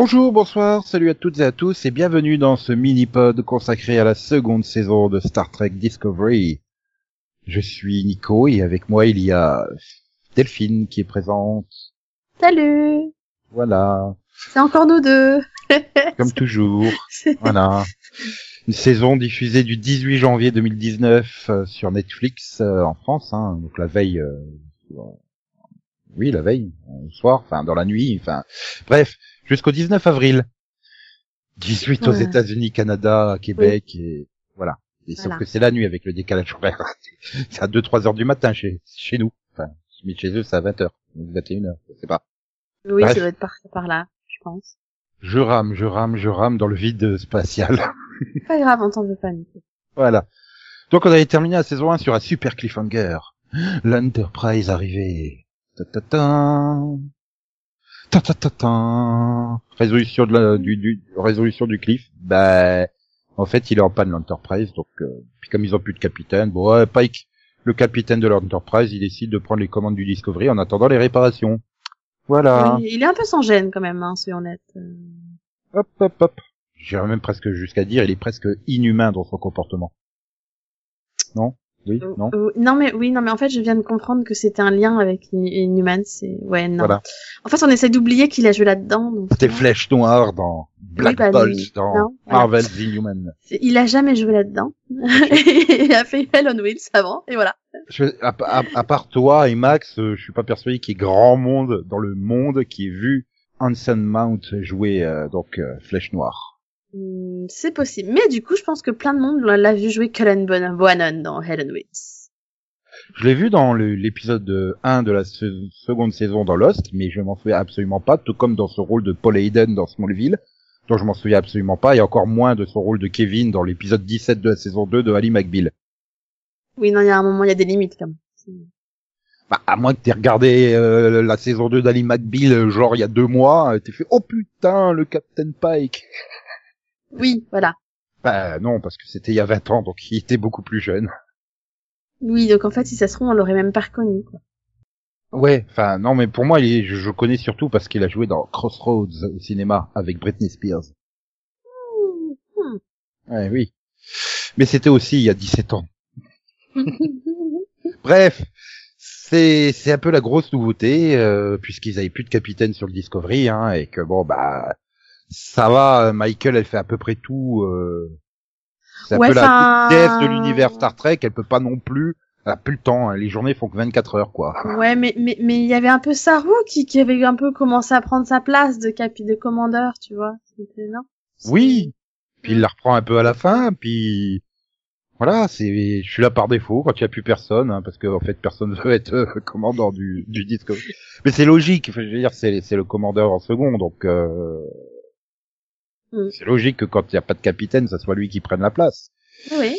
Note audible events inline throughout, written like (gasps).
Bonjour, bonsoir, salut à toutes et à tous et bienvenue dans ce mini-pod consacré à la seconde saison de Star Trek Discovery. Je suis Nico et avec moi il y a Delphine qui est présente. Salut Voilà, C'est encore nous deux (laughs) comme toujours. Voilà. Une saison diffusée du 18 janvier 2019 euh, sur Netflix euh, en France, hein, donc la veille. euh, oui, la veille, le soir, enfin dans la nuit, enfin bref, jusqu'au 19 avril. 18 aux Ouais. États-Unis, Canada, Québec et voilà. Et sauf que c'est la nuit avec le décalage horaire. (laughs) c'est à 2-3 heures du matin chez chez nous. Enfin, mais chez eux c'est à 20 heures, 21 heures, je sais pas. Oui, Bref. ça doit être par, par là, je pense. Je rame, je rame, je rame dans le vide spatial. Pas grave, on t'en veut pas. Voilà. Donc on avait terminé la saison 1 sur un super cliffhanger. L'Enterprise arrivée. Ta ta ta. Ta ta ta ta. Résolution de la, du, du, résolution du cliff. Ben, en fait, il est en panne l'Enterprise, donc, euh, puis comme ils ont plus de capitaine, bon, ouais, Pike, le capitaine de l'Enterprise, il décide de prendre les commandes du Discovery en attendant les réparations. Voilà. Oui, il est un peu sans gêne quand même, hein, soyons honnêtes. Euh, Hop, hop, hop. J'irais même presque jusqu'à dire, il est presque inhumain dans son comportement. Non? Oui? Non? euh, non mais oui, non mais en fait, je viens de comprendre que c'était un lien avec In- Inhuman. C'est ouais, non. Voilà. En fait, on essaie d'oublier qu'il a joué là-dedans. C'était non. Flèche Noire dans Black bah, Bolt lui, dans non, voilà. Marvel's Inhuman. Il a jamais joué là-dedans. (laughs) il a fait Hell on Wheels avant, et voilà. Je, à, à- à part toi et Max, euh, je suis pas persuadé qu'il y ait grand monde dans le monde qui ait vu Hanson Mount jouer euh, donc euh, Flèche Noire. Hmm, c'est possible. Mais du coup, je pense que plein de monde l'a vu jouer Cullen Bohannon dans Hell on Wheels. Je l'ai vu dans l'épisode euh, 1 de la se- seconde saison dans Lost, mais je m'en souviens absolument pas, tout comme dans ce rôle de Paul Hayden dans Smallville, dont je m'en souviens absolument pas, et encore moins de son rôle de Kevin dans l'épisode 17 de la saison 2 de Ali McBeal. Oui, non, il y a un moment, il y a des limites quand même. Bah, à moins que t'aies regardé euh, la saison 2 d'Ali McBeal, euh, genre il y a deux mois, euh, t'es fait « Oh putain, le Captain Pike !» Oui, voilà. Bah non, parce que c'était il y a 20 ans, donc il était beaucoup plus jeune. Oui, donc en fait, si ça se trouve, on l'aurait même pas reconnu. Quoi. Ouais, enfin non, mais pour moi, il est, je, je connais surtout parce qu'il a joué dans Crossroads au cinéma avec Britney Spears. Hmm. Ouais, oui. Mais c'était aussi il y a 17 ans. (laughs) Bref, c'est c'est un peu la grosse nouveauté euh, puisqu'ils avaient plus de capitaine sur le Discovery hein, et que bon bah ça va. Michael, elle fait à peu près tout. Euh, c'est un Ouais, peu la déesse de l'univers Star Trek. Elle peut pas non plus. Elle a plus le temps. hein, les journées font que 24 heures quoi. (laughs) ouais, mais mais mais il y avait un peu Saru qui qui avait un peu commencé à prendre sa place de capi de commandeur, tu vois. C'était non. Oui. Puis il la reprend un peu à la fin. Puis voilà, c'est je suis là par défaut quand il y a plus personne, hein, parce que en fait personne (laughs) veut être euh, commandant du du Discovery. Mais c'est logique. je veux dire, c'est c'est le commandeur en second, donc euh, Mm. c'est logique que quand il n'y a pas de capitaine, ça soit lui qui prenne la place. Oui.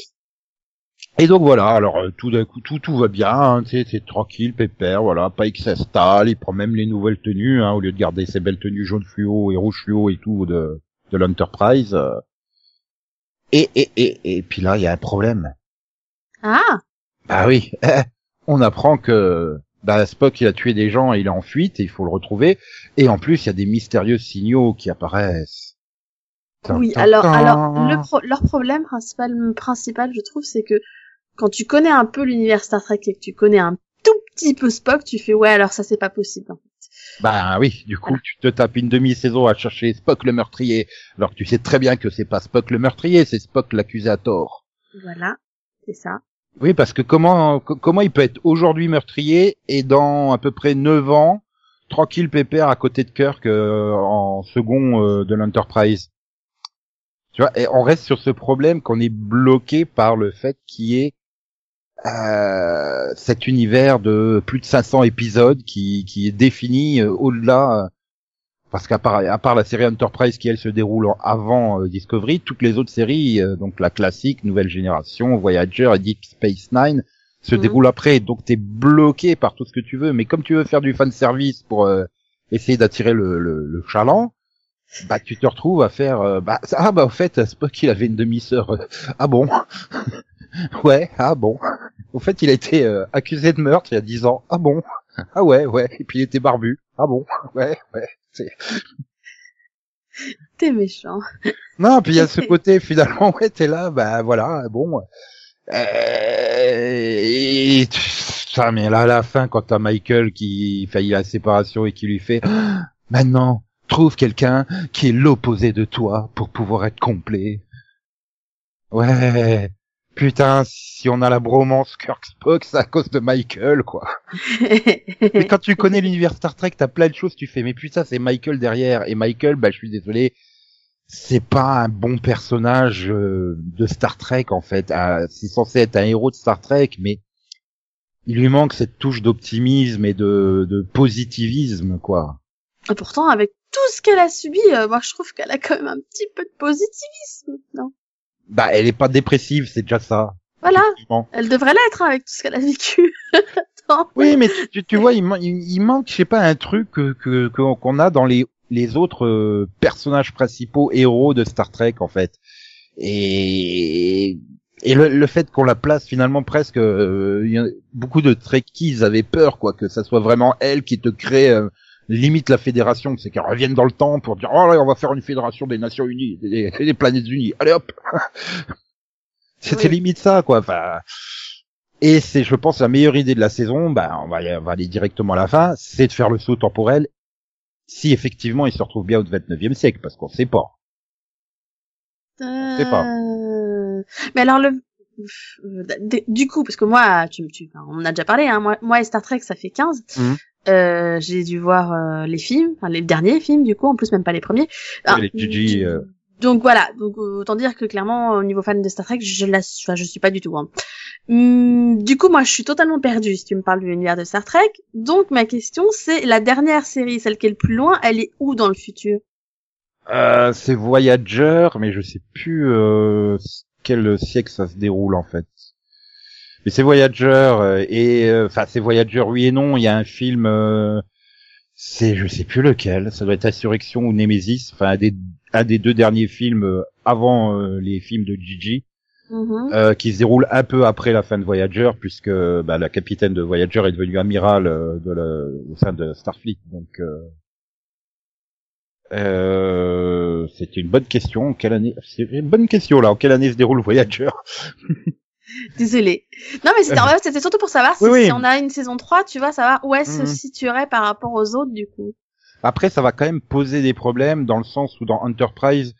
Et donc voilà, alors euh, tout d'un coup tout tout va bien, hein, c'est tranquille, pépère, voilà, Pike s'installe, il prend même les nouvelles tenues, hein, au lieu de garder ses belles tenues jaune fluo et rouge fluo et tout de de l'Enterprise. euh. Et et et et puis là il y a un problème. Ah. Bah oui, (laughs) on apprend que bah, Spock il a tué des gens et il est en fuite et il faut le retrouver. Et en plus il y a des mystérieux signaux qui apparaissent. Oui. Alors alors tin. le pro- leur problème principal principal, je trouve, c'est que quand tu connais un peu l'univers Star Trek et que tu connais un tout petit peu Spock, tu fais ouais alors ça c'est pas possible. Bah oui, du coup, tu te tapes une demi-saison à chercher Spock le meurtrier, alors que tu sais très bien que c'est pas Spock le meurtrier, c'est Spock l'accusé à tort. Voilà. C'est ça. Oui, parce que comment co- comment il peut être aujourd'hui meurtrier et dans à peu près 9 ans, tranquille pépère à côté de Kirk euh, en second euh, de l'Enterprise? Tu vois, et on reste sur ce problème qu'on est bloqué par le fait qu'il y ait euh, cet univers de plus de 500 épisodes qui, qui est défini euh, au-delà, euh, parce qu'à part, à part la série Enterprise qui elle se déroule en- avant Discovery, toutes les autres séries, euh, donc la classique, Nouvelle Génération, Voyager et Deep Space Nine, se Mhm. déroulent après. Donc t'es bloqué par tout ce que tu veux, mais comme tu veux faire du fan service pour euh, essayer d'attirer le, le, le chaland, bah tu te retrouves à faire euh, bah ah bah au fait Spock il avait une demi-sœur euh, ah bon? (laughs) Ouais ah bon. Au fait il a été euh, accusé de meurtre il y a dix ans. Ah bon? Ah ouais ouais. Et puis il était barbu. Ah bon? Ouais ouais c'est T'es méchant. Non, puis il y a ce (laughs) côté finalement, ouais, t'es là, bah voilà, bon. Euh, et, ça, mais là à la fin, quand t'as Michael qui faillit la séparation et qui lui fait, (gasps) maintenant, trouve quelqu'un qui est l'opposé de toi pour pouvoir être complet. Ouais, putain, si on a la bromance Kirk Spock, c'est à cause de Michael, quoi. (laughs) Mais quand tu connais l'univers Star Trek, t'as plein de choses, tu fais, mais putain, c'est Michael derrière. Et Michael, bah, je suis désolé, c'est pas un bon personnage euh, de Star Trek, en fait. Ah, c'est censé être un héros de Star Trek, mais il lui manque cette touche d'optimisme et de, de positivisme, quoi. Et pourtant, avec tout ce qu'elle a subi, euh, moi je trouve qu'elle a quand même un petit peu de positivisme, non? Bah, elle est pas dépressive, c'est déjà ça. Voilà, elle devrait l'être hein, avec tout ce qu'elle a vécu. (laughs) Oui, mais tu, tu, vois, il, man- il, manque, je sais pas, un truc que qu'on a dans les les autres euh, personnages principaux héros de Star Trek en fait. Et et le, le fait qu'on la place finalement presque, euh, y a- beaucoup de Trekkies avaient peur quoi que ça soit vraiment elle qui te crée euh, limite la fédération, c'est qu'elle revienne dans le temps pour dire oh là on va faire une fédération des Nations Unies, des, des planètes unies, allez hop. (laughs) C'était Oui. limite ça quoi. Enfin. Et c'est, je pense, la meilleure idée de la saison, bah, on va, y- on va aller directement à la fin, c'est de faire le saut temporel, si effectivement il se retrouve bien au 29e siècle, parce qu'on sait pas. Euh... sais pas. Mais alors le euh, du coup, parce que moi, tu, tu, on en a déjà parlé, hein, moi, moi et Star Trek, ça fait 15. Mhm. Euh, j'ai dû voir euh, les films, enfin, les derniers films, du coup, en plus même pas les premiers. Ah, les Gigi, euh, Donc voilà, donc autant dire que clairement, au niveau fan de Star Trek, je la, enfin, je suis pas du tout. Hein. Hum, du coup, moi, je suis totalement perdue si tu me parles de l'univers de Star Trek. Donc ma question, c'est la dernière série, celle qui est le plus loin, elle est où dans le futur? Euh, c'est Voyager, mais je sais plus euh, quel siècle ça se déroule en fait. Mais c'est Voyager euh, et euh, enfin c'est Voyager oui et non. Il y a un film, euh, c'est je sais plus lequel. Ça doit être Insurrection ou Nemesis. Enfin un des un des deux derniers films avant euh, les films de Gigi. Mhm. euh, qui se déroule un peu après la fin de Voyager, puisque bah, la capitaine de Voyager est devenue amiral euh, de la, au sein de Starfleet. Donc, euh, euh, c'était une bonne question. En quelle année C'est une bonne question là. En quelle année se déroule Voyager? (laughs) (laughs) Désolée. Non, mais c'était en fait, c'était surtout pour savoir si, Oui, oui. si on a une saison 3, tu vois, savoir où elle se Mhm. situerait par rapport aux autres, du coup. Après, ça va quand même poser des problèmes dans le sens où dans Enterprise,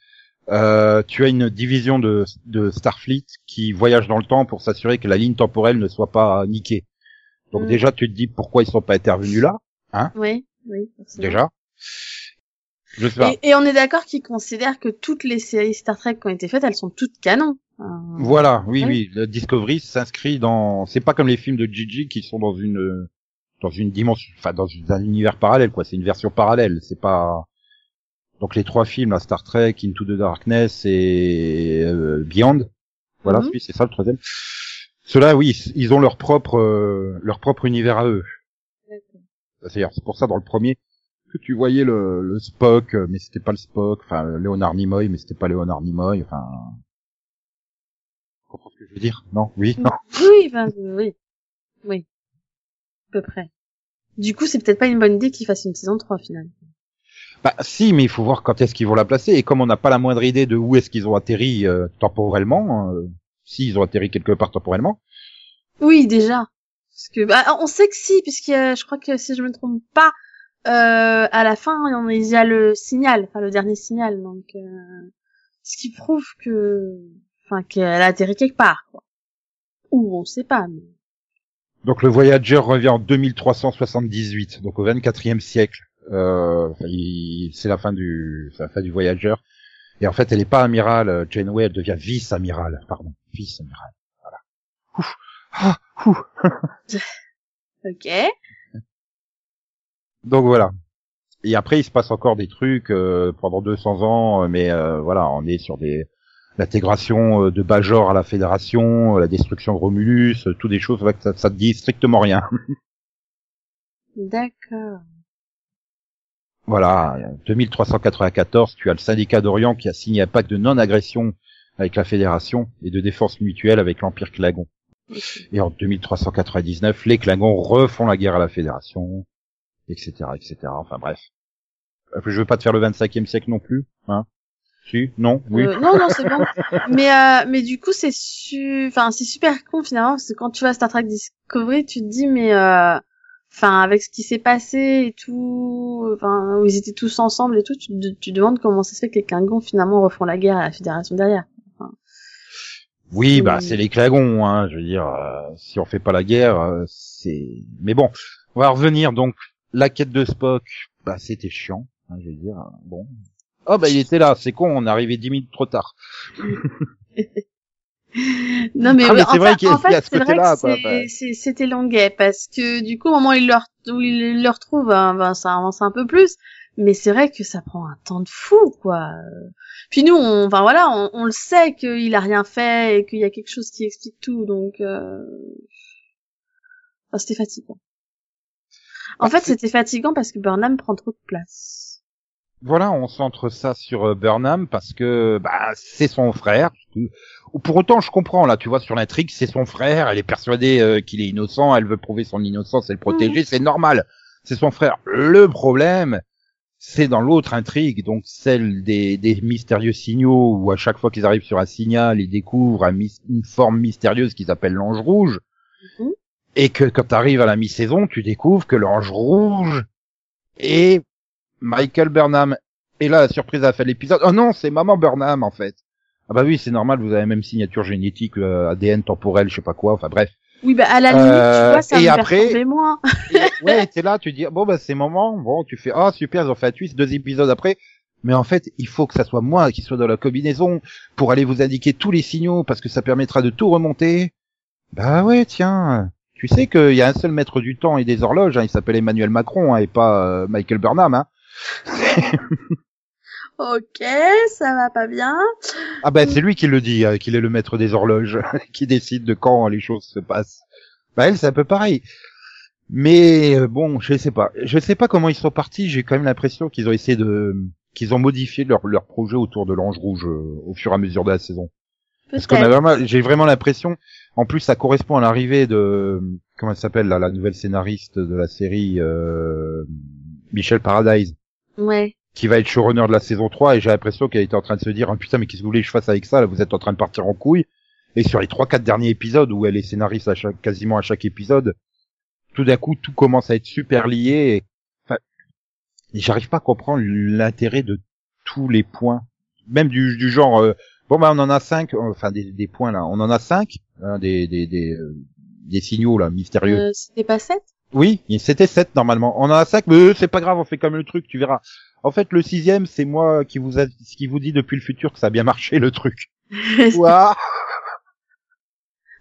euh, tu as une division de, de Starfleet qui voyage dans le temps pour s'assurer que la ligne temporelle ne soit pas niquée. Donc Mm. déjà, tu te dis pourquoi ils sont pas intervenus là, Oui, oui. forcément. déjà. Je sais pas. Et, et on est d'accord qu'ils considèrent que toutes les séries Star Trek qui ont été faites, elles sont toutes canons. Euh, Voilà, oui, Oui. oui. Le Discovery s'inscrit dans. C'est pas comme les films de Gigi qui sont dans une dans une dimension, enfin dans un univers parallèle, quoi. C'est une version parallèle. C'est pas. Donc les trois films, là, Star Trek, Into the Darkness et euh, Beyond. Voilà, celui, c'est ça le troisième. Ceux-là, oui, ils ont leur propre euh, leur propre univers à eux. C'est-à-dire, c'est pour ça dans le premier que tu voyais le, le Spock, euh, mais c'était pas le Spock. Enfin, Leonard Nimoy, mais c'était pas Leonard Nimoy. Enfin, comprends ce que je veux dire Non, oui, non. Oui, ben, oui. Oui. À peu près. Du coup, c'est peut-être pas une bonne idée qu'ils fassent une saison 3, finalement. Bah si, mais il faut voir quand est-ce qu'ils vont la placer. Et comme on n'a pas la moindre idée de où est-ce qu'ils ont atterri euh, temporellement, euh, s'ils ont atterri quelque part temporellement, Oui, déjà. Parce que, bah, on sait que si, puisque euh, je crois que si je me trompe pas, euh, à la fin, on- il y a le signal, enfin le dernier signal, donc euh, ce qui prouve que, enfin, qu'elle a atterri quelque part, quoi. Ou on sait pas, mais donc le Voyager revient en 2378, donc au 24e siècle. Euh, c'est la fin du, c'est la fin du Voyager. Et en fait, elle n'est pas amirale. euh, Janeway, elle devient vice-amirale. Pardon, vice-amirale. Voilà. Ouf. Ah, ouf. (laughs) ok. Donc voilà. Et après, il se passe encore des trucs euh, pendant 200 ans, euh, mais euh, voilà, on est sur des l'intégration euh, de Bajor à la Fédération, euh, la destruction de Romulus, euh, tout des choses ça, ça te dit strictement rien. (laughs) D'accord. voilà, 2394, tu as le syndicat d'Orient qui a signé un pacte de non-agression avec la Fédération et de défense mutuelle avec l'Empire Klagon. Et en 2399, les Klingons refont la guerre à la Fédération, etc., etc. Enfin bref. Je veux pas te faire le 25e siècle non plus, hein. Si, non, oui. Euh, non, non, c'est bon. mais euh, mais du coup, c'est su... enfin, c'est super con finalement parce que quand tu vas à Star Trek Discovery, tu te dis mais euh... enfin avec ce qui s'est passé et tout, enfin où ils étaient tous ensemble et tout, tu tu demandes comment ça se fait que les Klingons finalement refont la guerre à la Fédération derrière. Enfin, Oui, bah c'est les Klingons, hein. Je veux dire, euh, si on fait pas la guerre, euh, c'est. Mais bon, on va revenir donc. La quête de Spock, bah c'était chiant. hein, je veux dire, euh, bon. Oh bah il était là, c'est con, on est arrivé dix minutes trop tard. (laughs) Non mais, Ah, mais vrai en a fait, ce c'est vrai que bah. c'était longuet parce que du coup au moment où il le, re- où il le retrouve, hein, ben, ça avance un peu plus. Mais c'est vrai que ça prend un temps de fou, quoi. Puis nous, on, enfin voilà, on, on le sait qu'il a rien fait et qu'il y a quelque chose qui explique tout, donc euh... enfin, c'était fatigant. En Ah, fait, c'était fatigant parce que Burnham prend trop de place. Voilà, on centre ça sur euh, Burnham parce que bah c'est son frère. Pour autant, je comprends là, tu vois, sur l'intrigue, c'est son frère. Elle est persuadée euh, qu'il est innocent. Elle veut prouver son innocence et le protéger. C'est normal. C'est son frère. Le problème, c'est dans l'autre intrigue, donc celle des, des mystérieux signaux où à chaque fois qu'ils arrivent sur un signal, ils découvrent un une forme mystérieuse qu'ils appellent l'ange rouge. Mhm. Et que quand tu arrives à la mi-saison, tu découvres que l'ange rouge est Michael Burnham. Et là, la surprise à la fin de l'épisode, oh non, c'est maman Burnham en fait. Ah bah oui, c'est normal, vous avez la même signature génétique, euh, ADN temporel, je sais pas quoi, enfin bref. Oui, bah à la limite, Euh, tu vois, ça et après- moins. (laughs) Et, ouais, t'es là, tu dis, bon bah c'est maman, bon, tu fais, ah super, ils ont fait un twist, deux épisodes après. Mais en fait, il faut que ça soit moi qui soit dans la combinaison pour aller vous indiquer tous les signaux parce que ça permettra de tout remonter. Bah ouais, tiens. Tu sais qu'il y a un seul maître du temps et des horloges, hein, il s'appelle Emmanuel Macron hein, et pas euh, Michael Burnham. Hein. (laughs) Ok, ça va pas bien. Ah ben c'est lui qui le dit, euh, qu'il est le maître des horloges, (laughs) qui décide de quand les choses se passent. Bah elle c'est un peu pareil. Mais euh, bon, je sais pas. Je sais pas comment ils sont partis, j'ai quand même l'impression qu'ils ont essayé de qu'ils ont modifié leur leur projet autour de l'ange rouge euh, au fur et à mesure de la saison. Parce qu'on a vraiment j'ai vraiment l'impression en plus ça correspond à l'arrivée de comment elle s'appelle là la nouvelle scénariste de la série euh, Michel Paradise Ouais. qui va être showrunner de la saison 3 et j'ai l'impression qu'elle était en train de se dire ah, putain mais qu'est-ce que vous voulez que je fasse avec ça là vous êtes en train de partir en couille. Et sur les trois quatre derniers épisodes où elle est scénariste à chaque, quasiment à chaque épisode tout d'un coup tout commence à être super lié et enfin j'arrive pas à comprendre l'intérêt de tous les points. Même du, du genre euh, bon bah on en a cinq euh, enfin des, des points là. On en a cinq hein, des des des, euh, des signaux là mystérieux. Euh, C'était pas 7 oui, c'était 7 normalement. On en a 5, mais c'est pas grave, on fait comme le truc, tu verras. En fait, le sixième, c'est moi qui vous a, qui vous dit depuis le futur que ça a bien marché le truc. (laughs) Ouah.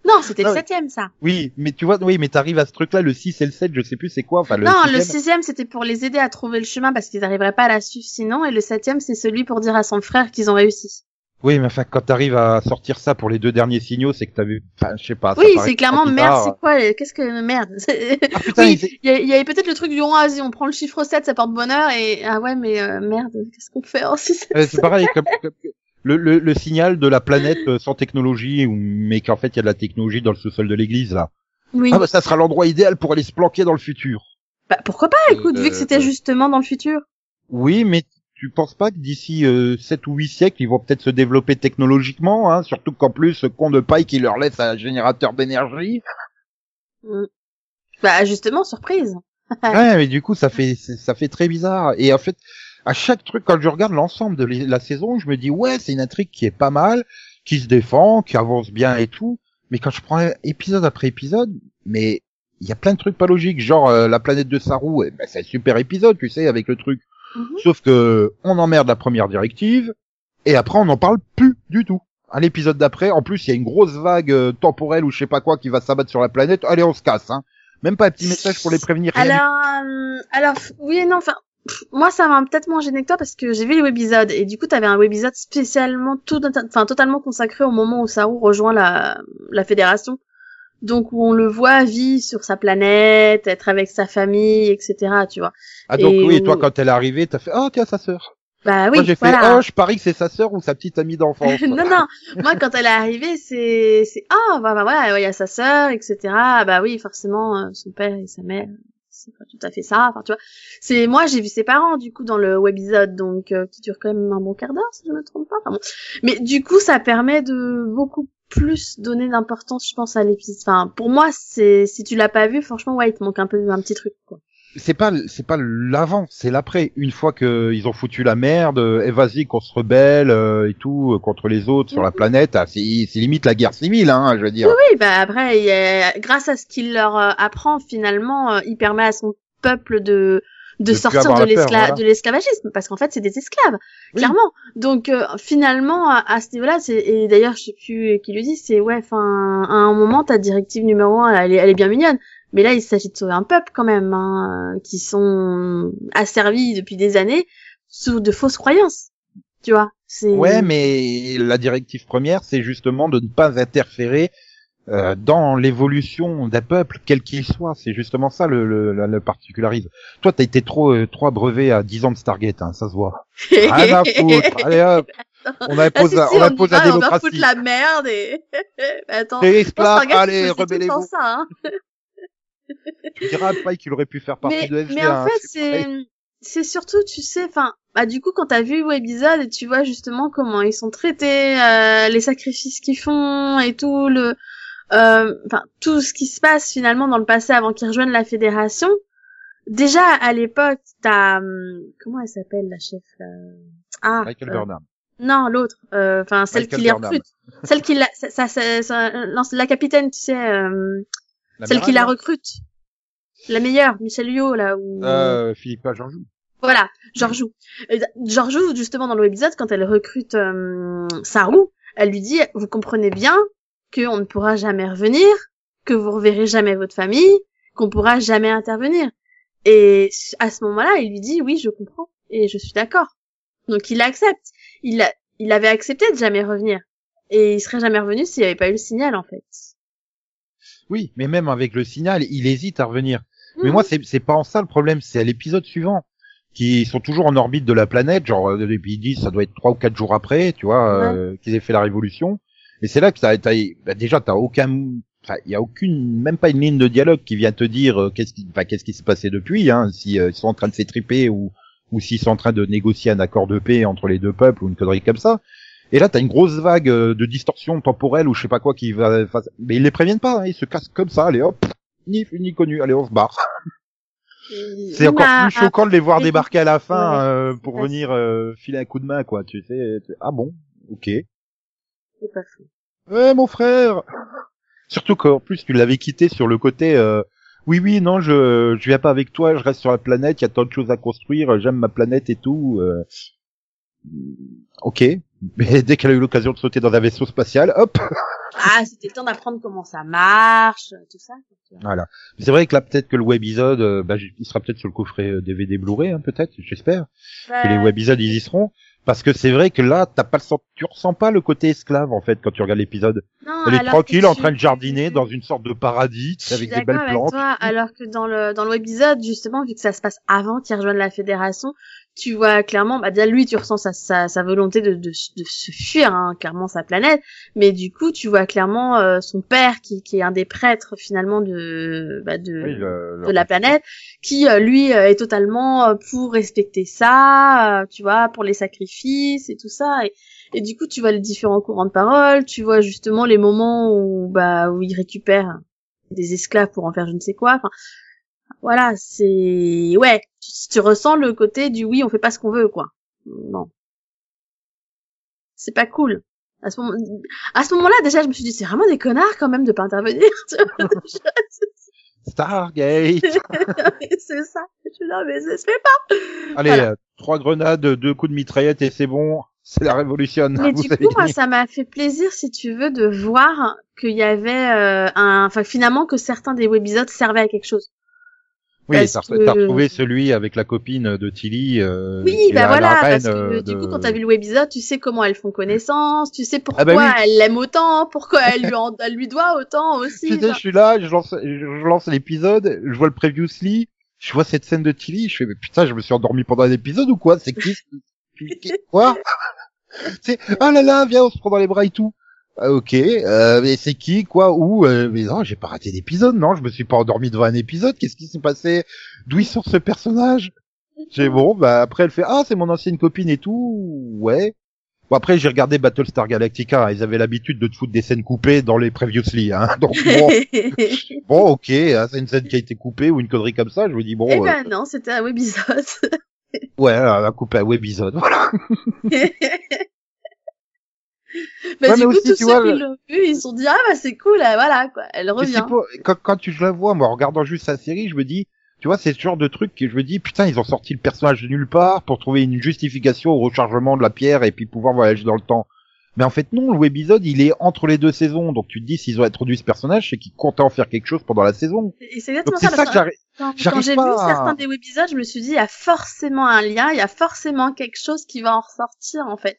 Non, c'était le mais- septième, ça. oui, mais tu vois, oui, mais t'arrives à ce truc-là, le 6 et le 7, je sais plus c'est quoi. Enfin, le non, le sixième- sixième, c'était pour les aider à trouver le chemin parce qu'ils n'arriveraient pas à la suivre sinon. Et le septième, c'est celui pour dire à son frère qu'ils ont réussi. Oui, mais enfin, quand t'arrives à sortir ça pour les deux derniers signaux, c'est que t'as vu, enfin, je sais pas. oui, c'est clairement merde, c'est quoi euh, Qu'est-ce que merde (laughs) Ah, putain, Oui, il- y, avait peut-être le truc du rond, vas-y, on prend le chiffre 7, ça porte bonheur. Et ah ouais, mais euh, merde, qu'est-ce qu'on fait Oh, si (laughs) c'est- Euh, c'est pareil, comme, comme- le, le, le signal de la planète euh, sans technologie, mais qu'en fait il y a de la technologie dans le sous-sol de l'église là. Oui. Ah bah ça sera l'endroit idéal pour aller se planquer dans le futur. Bah, pourquoi pas Écoute, vu que c'était Euh, justement dans le futur. Oui, mais tu penses pas que d'ici euh, 7 ou 8 siècles, ils vont peut-être se développer technologiquement, hein, surtout qu'en plus, ce con de paille qui leur laisse un générateur d'énergie? Mm. Bah justement, surprise. (laughs) ouais, mais du coup, ça fait ça fait très bizarre. Et en fait, à chaque truc, quand je regarde l'ensemble de la saison, je me dis ouais, c'est une intrigue qui est pas mal, qui se défend, qui avance bien et tout. Mais quand je prends épisode après épisode, mais il y a plein de trucs pas logiques, genre euh, la planète de Saru, eh ben, c'est un super épisode, tu sais, avec le truc. Mhm. Sauf que on emmerde la première directive et après on n'en parle plus du tout. À l'épisode d'après, en plus il y a une grosse vague euh, temporelle ou je sais pas quoi qui va s'abattre sur la planète. Allez, on se casse. Hein. Même pas un petit message pour les prévenir. rien du Alors, euh, alors, oui et non, enfin, moi ça m'a peut-être moins gêné que toi parce que j'ai vu le webisode et du coup t'avais un webisode spécialement tout, enfin totalement consacré au moment où Saru rejoint la, la fédération. Donc où on le voit vivre sur sa planète, être avec sa famille, etc. Tu vois. Ah donc et oui, toi quand elle est arrivée, t'as fait oh tiens sa sœur. Bah oui, Moi j'ai fait oh je parie que c'est sa sœur ou sa petite amie d'enfance. (laughs) non non, moi quand elle est arrivée c'est c'est ah bah, bah voilà il y a sa sœur etc. Ah, bah oui forcément euh, son père et sa mère c'est pas tout à fait ça. Enfin, tu vois, c'est moi j'ai vu ses parents du coup dans le webisode, donc euh, qui dure quand même un bon quart d'heure si je me trompe pas. Enfin, bon. Mais du coup, ça permet de beaucoup plus donner d'importance, je pense, à l'épisode. Enfin, pour moi, c'est si tu l'as pas vu, franchement, ouais, il te manque un peu un petit truc, quoi c'est pas c'est pas l'avant, c'est l'après. Une fois que ils ont foutu la merde, et eh, vas-y qu'on se rebelle euh, et tout euh, contre les autres sur la planète, ah, c'est limite la guerre civile, hein, je veux dire. Oui, oui bah après, grâce à ce qu'il leur euh, apprend finalement, il permet à son peuple de de, sortir de l'esclavagisme parce qu'en fait c'est des esclaves clairement. Donc finalement à, ce niveau-là c'est et d'ailleurs je sais plus qui le dit c'est ouais enfin à un moment ta directive numéro un elle elle est bien mignonne mais là, il s'agit de sauver un peuple quand même, hein, qui sont asservis depuis des années sous de fausses croyances. Tu vois. Ouais, mais la directive première, c'est justement de ne pas interférer euh, dans l'évolution d'un peuple, quel qu'il soit. C'est justement ça le, le, le particularise. Toi, t'as été trop euh, trop abreuvé à 10 ans de Stargate, hein, ça se voit. Rien à foutre. (laughs) Allez hop. On a posé, ah, on a posé la démocratie. On va foutre la merde et. (laughs) Attends. esclaves, allez, rebellez-vous. Hein. Tu diras à qu'il aurait pu faire partie de FG. Mais en fait, c'est, c'est surtout, tu sais, enfin, bah du coup, quand t'as vu l'épisode et tu vois justement comment ils sont traités, euh, les sacrifices qu'ils font et tout le, euh, enfin, tout ce qui se passe finalement dans le passé avant qu'ils rejoignent la fédération. Déjà à l'époque, t'as, hum, comment elle s'appelle la chef Ah. Michael euh, Non, l'autre. Euh, enfin, celle qui les recrute. celle qui la, ça, ça, ça, la capitaine, tu sais. Celle qui la recrute. La meilleure, Michel Yo, là, où... Euh, Philippa Georgiou. Voilà, Georgiou. Georgiou, justement, dans l'épisode, quand elle recrute euh, Saru, elle lui dit, vous comprenez bien qu'on ne pourra jamais revenir, que vous reverrez jamais votre famille, qu'on pourra jamais intervenir. Et à ce moment-là, il lui dit, oui, je comprends, et je suis d'accord. Donc il accepte. Il, a, il avait accepté de jamais revenir. Et il serait jamais revenu s'il n'y avait pas eu le signal, en fait. Oui, mais même avec le signal, il hésite à revenir. Mais moi, c'est pas en ça le problème, c'est à l'épisode suivant qui sont toujours en orbite de la planète, genre depuis ils disent ça doit être trois ou quatre jours après, tu vois, euh, qu'ils aient fait la révolution. Et c'est là que t'as, t'as bah déjà t'as aucun, enfin il y a aucune, même pas une ligne de dialogue qui vient te dire euh, qu'est-ce qui, enfin qu'est-ce qui s'est passé depuis, hein, si euh, ils sont en train de s'étriper ou ou s'ils sont en train de négocier un accord de paix entre les deux peuples ou une connerie comme ça. Et là, t'as une grosse vague euh, de distorsion temporelle ou je sais pas quoi qui va. Mais ils les préviennent pas, hein, ils se cassent comme ça, allez hop, ni ni connu, allez on se barre. C'est encore plus choquant de les voir débarquer à la fin euh, pour venir euh, filer un coup de main, quoi. Tu sais, ah bon, ok. C'est pas fou. Ouais, mon frère. Surtout qu'en plus tu l'avais quitté sur le côté. oui, oui, non, je je viens pas avec toi, je reste sur la planète. Il y a tant de choses à construire. J'aime ma planète et tout. Ok, mais dès qu'elle a eu l'occasion de sauter dans un vaisseau spatial, hop (laughs) Ah, c'était le temps d'apprendre comment ça marche, tout ça. Voilà. C'est vrai que là, peut-être que le webisode, euh, bah, il sera peut-être sur le coffret DVD euh, Blu-ray, hein, peut-être, j'espère. Que les webisodes, ils y seront. Parce que c'est vrai que là, t'as pas le tu ressens pas le côté esclave en fait quand tu regardes l'épisode. Elle est tranquille en train de jardiner dans une sorte de paradis avec des belles plantes. Toi, alors que dans le dans le webisode justement, vu que ça se passe avant qu'il rejoigne la fédération, tu vois clairement, bah déjà lui, tu ressens sa, sa, sa volonté de, de, de, se fuir, hein, clairement sa planète, mais du coup, tu vois clairement euh, son père, qui, qui est un des prêtres finalement de, bah, de, de la planète, qui euh, lui euh, est totalement pour respecter ça, tu vois, pour les sacrifices et tout ça, et, et du coup, tu vois les différents courants de parole, tu vois justement les moments où, bah, où il récupère des esclaves pour en faire je ne sais quoi, enfin, voilà, c'est ouais, tu, ressens le côté du oui, on fait pas ce qu'on veut quoi. Non. C'est pas cool. À ce moment à ce moment-là déjà, je me suis dit c'est vraiment des connards quand même de pas intervenir. (laughs) Stargate. (laughs) c'est ça. Je là mais ça se fait pas. Allez, euh, trois grenades, deux coups de mitraillette et c'est bon. C'est la révolution. Mais du coup, moi, ça m'a fait plaisir, si tu veux, de voir qu'il y avait euh, un, enfin, finalement, que certains des webisodes servaient à quelque chose. Oui, t'as retrouvé celui avec la copine de Tilly. Euh, oui, bah voilà, parce que euh, du coup, quand t'as vu le webisode, tu sais comment elles font connaissance, tu sais ah pourquoi bah elle l'aime autant, pourquoi elle lui, (laughs) elle lui doit autant aussi. Tu sais, je suis là, je lance, je lance l'épisode, je vois le previously, je vois cette scène de Tilly, je fais, mais putain, je me suis endormi pendant l'épisode ou quoi? C'est qui (laughs) Quoi? C'est, ah là là, viens, on se prend dans les bras et tout. Ah, ok, euh, mais c'est qui, quoi, où euh, Mais non, j'ai pas raté d'épisode, non, je me suis pas endormi devant un épisode. Qu'est-ce qui s'est passé? D'où il sort ce personnage? J'ai bon, bah après elle fait ah c'est mon ancienne copine et tout, ouais. Bon après j'ai regardé Battlestar Galactica, ils avaient l'habitude de te foutre des scènes coupées dans les previously, hein. (laughs) Donc bon, (laughs) bon ok, hein, c'est une scène qui a été coupée ou une connerie comme ça, je me dis bon. Eh euh, ben non, c'était un webisode. ouais, elle a coupé un webisode, voilà. (laughs) (laughs) bah Ouais, du mais coup aussi, tous ceux vois, qui l'ont vu, ils se sont dit ah bah c'est cool, euh, voilà quoi, elle revient. quand, quand tu je la vois, moi, en regardant juste sa série, je me dis, tu vois, c'est ce genre de truc que je me dis, putain, ils ont sorti le personnage de nulle part pour trouver une justification au rechargement de la pierre et puis pouvoir voyager dans le temps. Mais en fait, non, le webisode, il est entre les deux saisons. Donc tu te dis, s'ils ont introduit ce personnage, c'est qu'ils comptaient en faire quelque chose pendant la saison. Et c'est exactement ça. ça que j'arrive. Quand, j'ai vu à- certains des webisodes, je me suis dit, il y a forcément un lien, il y a forcément quelque chose qui va en ressortir, en fait.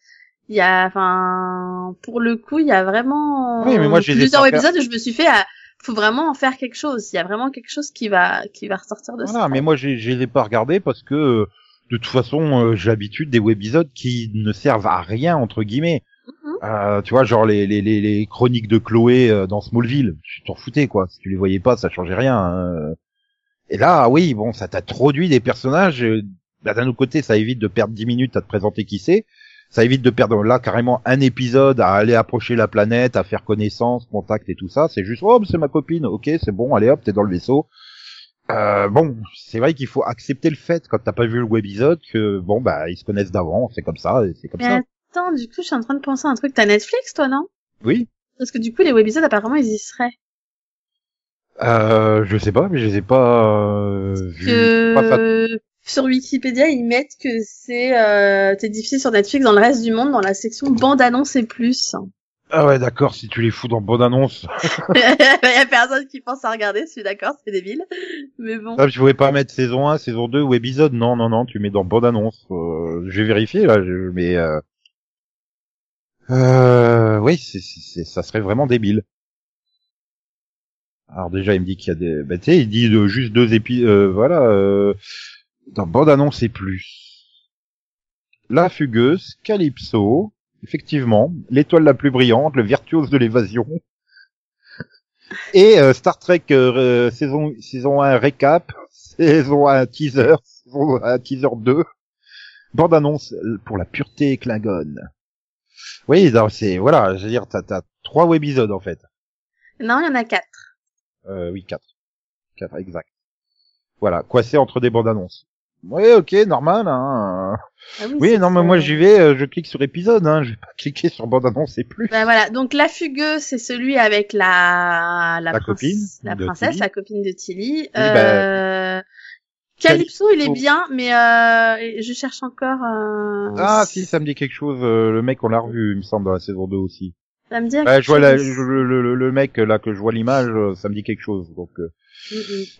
Il y a, enfin, pour le coup, il y a vraiment Oui, mais moi, plusieurs épisodes où je me suis fait, ah, faut vraiment en faire quelque chose. Il y a vraiment quelque chose qui va, qui va ressortir de Voilà, ça. mais moi, je les ai pas regardés parce que, de toute façon, euh, j'ai l'habitude des webisodes qui ne servent à rien, entre guillemets. Mhm. Euh, tu vois, genre les, les, les, les chroniques de Chloé euh, dans Smallville, tu t'en foutais quoi. Si tu les voyais pas, ça changeait rien. hein. Et là, oui, bon, ça t'introduit des personnages. euh, bah, D'un autre côté, ça évite de perdre 10 minutes à te présenter qui c'est. Ça évite de perdre là carrément un épisode à aller approcher la planète, à faire connaissance, contact et tout ça. C'est juste, oh, c'est ma copine, ok, c'est bon, allez hop, t'es dans le vaisseau. Euh, bon, c'est vrai qu'il faut accepter le fait quand t'as pas vu le webisode que bon bah ils se connaissent d'avant, c'est comme ça, c'est comme ça. Mais attends, du coup, je suis en train de penser à un truc. T'as Netflix, toi, non? Oui. Parce que du coup, les webisodes, apparemment, ils y seraient. Euh, je sais pas, mais je les ai pas euh, ça- que sur Wikipédia ils mettent que c'est euh, c'est diffusé sur Netflix dans le reste du monde dans la section bande annonce et plus. Ah ouais, d'accord, si tu les fous dans bonne annonce. (laughs) Il y a personne qui pense à regarder, je suis d'accord, c'est débile. Mais bon. Ah, je pouvais pas mettre saison 1, saison 2 ou épisode. Non, non, non, tu mets dans bonne annonce. Euh, je vais vérifier là, je, mais euh... Euh, oui, c'est, c'est, c'est- ça serait vraiment débile. Alors déjà, il me dit qu'il y a des, bah, tu sais, il dit de juste deux épisodes, euh, voilà, euh, dans bande annonce et plus. La fugueuse, Calypso, effectivement, l'étoile la plus brillante, le virtuose de l'évasion. Et euh, Star Trek euh, euh, saison saison 1 récap, (laughs) saison 1 teaser, saison 1 teaser 2, bande annonce pour la pureté klingone. Oui, c'est voilà, je veux dire t'as t'as trois webisodes en fait. Non, il y en a quatre. Euh, oui, quatre. Quatre, exact. Voilà, coincé entre des bandes annonces. Oui, ok, normal. Hein. Ah Oui, non, mais moi j'y vais, euh, je clique sur épisode, hein. Je vais pas (laughs) cliquer sur bande annonce et plus. Bah voilà, donc la fugueuse, c'est celui avec la la, La copine la princesse, Tilly. la copine de Tilly. bah, euh... Calypso, il est bien, mais euh, je cherche encore. Euh... Ah, si, ça me dit quelque chose. euh, le mec, on l'a revu, il me semble, dans la saison 2 aussi. Ça me dit. Bah, je vois la- chose. le, le, le mec là que je vois l'image, euh, ça me dit quelque chose. Donc, euh.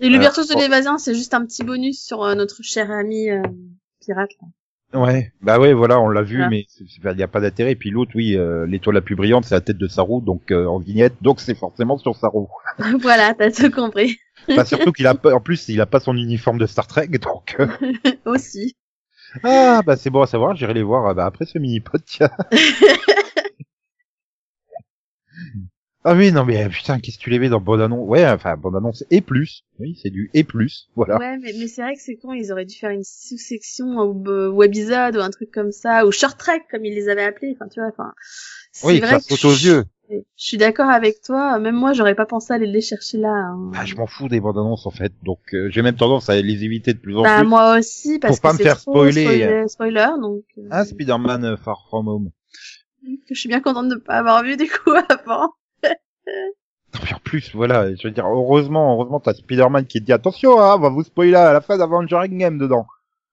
Et le Euh, virtuose de bon. l'évasion, c'est juste un petit bonus sur euh, notre cher ami euh, pirate. là. ouais, bah ouais, voilà, on l'a vu, Voilà. mais il n'y a pas d'intérêt. Puis l'autre, oui, euh, l'étoile la plus brillante, c'est la tête de Saru, donc euh, en vignette, donc c'est forcément sur Saru. (laughs) voilà, t'as tout compris. Bah, surtout qu'il a pas, en plus, il a pas son uniforme de Star Trek, donc. euh, (laughs) Aussi. Ah, bah c'est bon à savoir, j'irai les voir euh, bah, après ce mini-pod, tiens. (laughs) ah oui, non mais euh, putain, qu'est-ce que tu les mets dans bonne annonce Ouais, enfin, bonne annonce et plus. Oui, c'est du et plus, voilà. Ouais, mais, mais c'est vrai que c'est con, ils auraient dû faire une sous-section ou euh, webisode ou un truc comme ça, ou short trek comme ils les avaient appelés. Enfin, tu vois, enfin. Oui, vrai ça saute aux yeux. Je suis d'accord avec toi. Même moi, j'aurais pas pensé à aller les chercher là. hein. Bah, je m'en fous des bandes annonces en fait, donc euh, j'ai même tendance à les éviter de plus en Bah, plus. moi aussi, parce Pour pas que me c'est faire trop spoiler. spoiler, spoiler, donc. euh, Ah, Spider-Man euh, Far From Home. que je suis bien contente de pas avoir vu du coup (laughs) avant. En plus, voilà, je veux dire, heureusement, heureusement, t'as Spider-Man qui te dit attention, hein, on va vous spoiler à la fin d'Avenger Game dedans.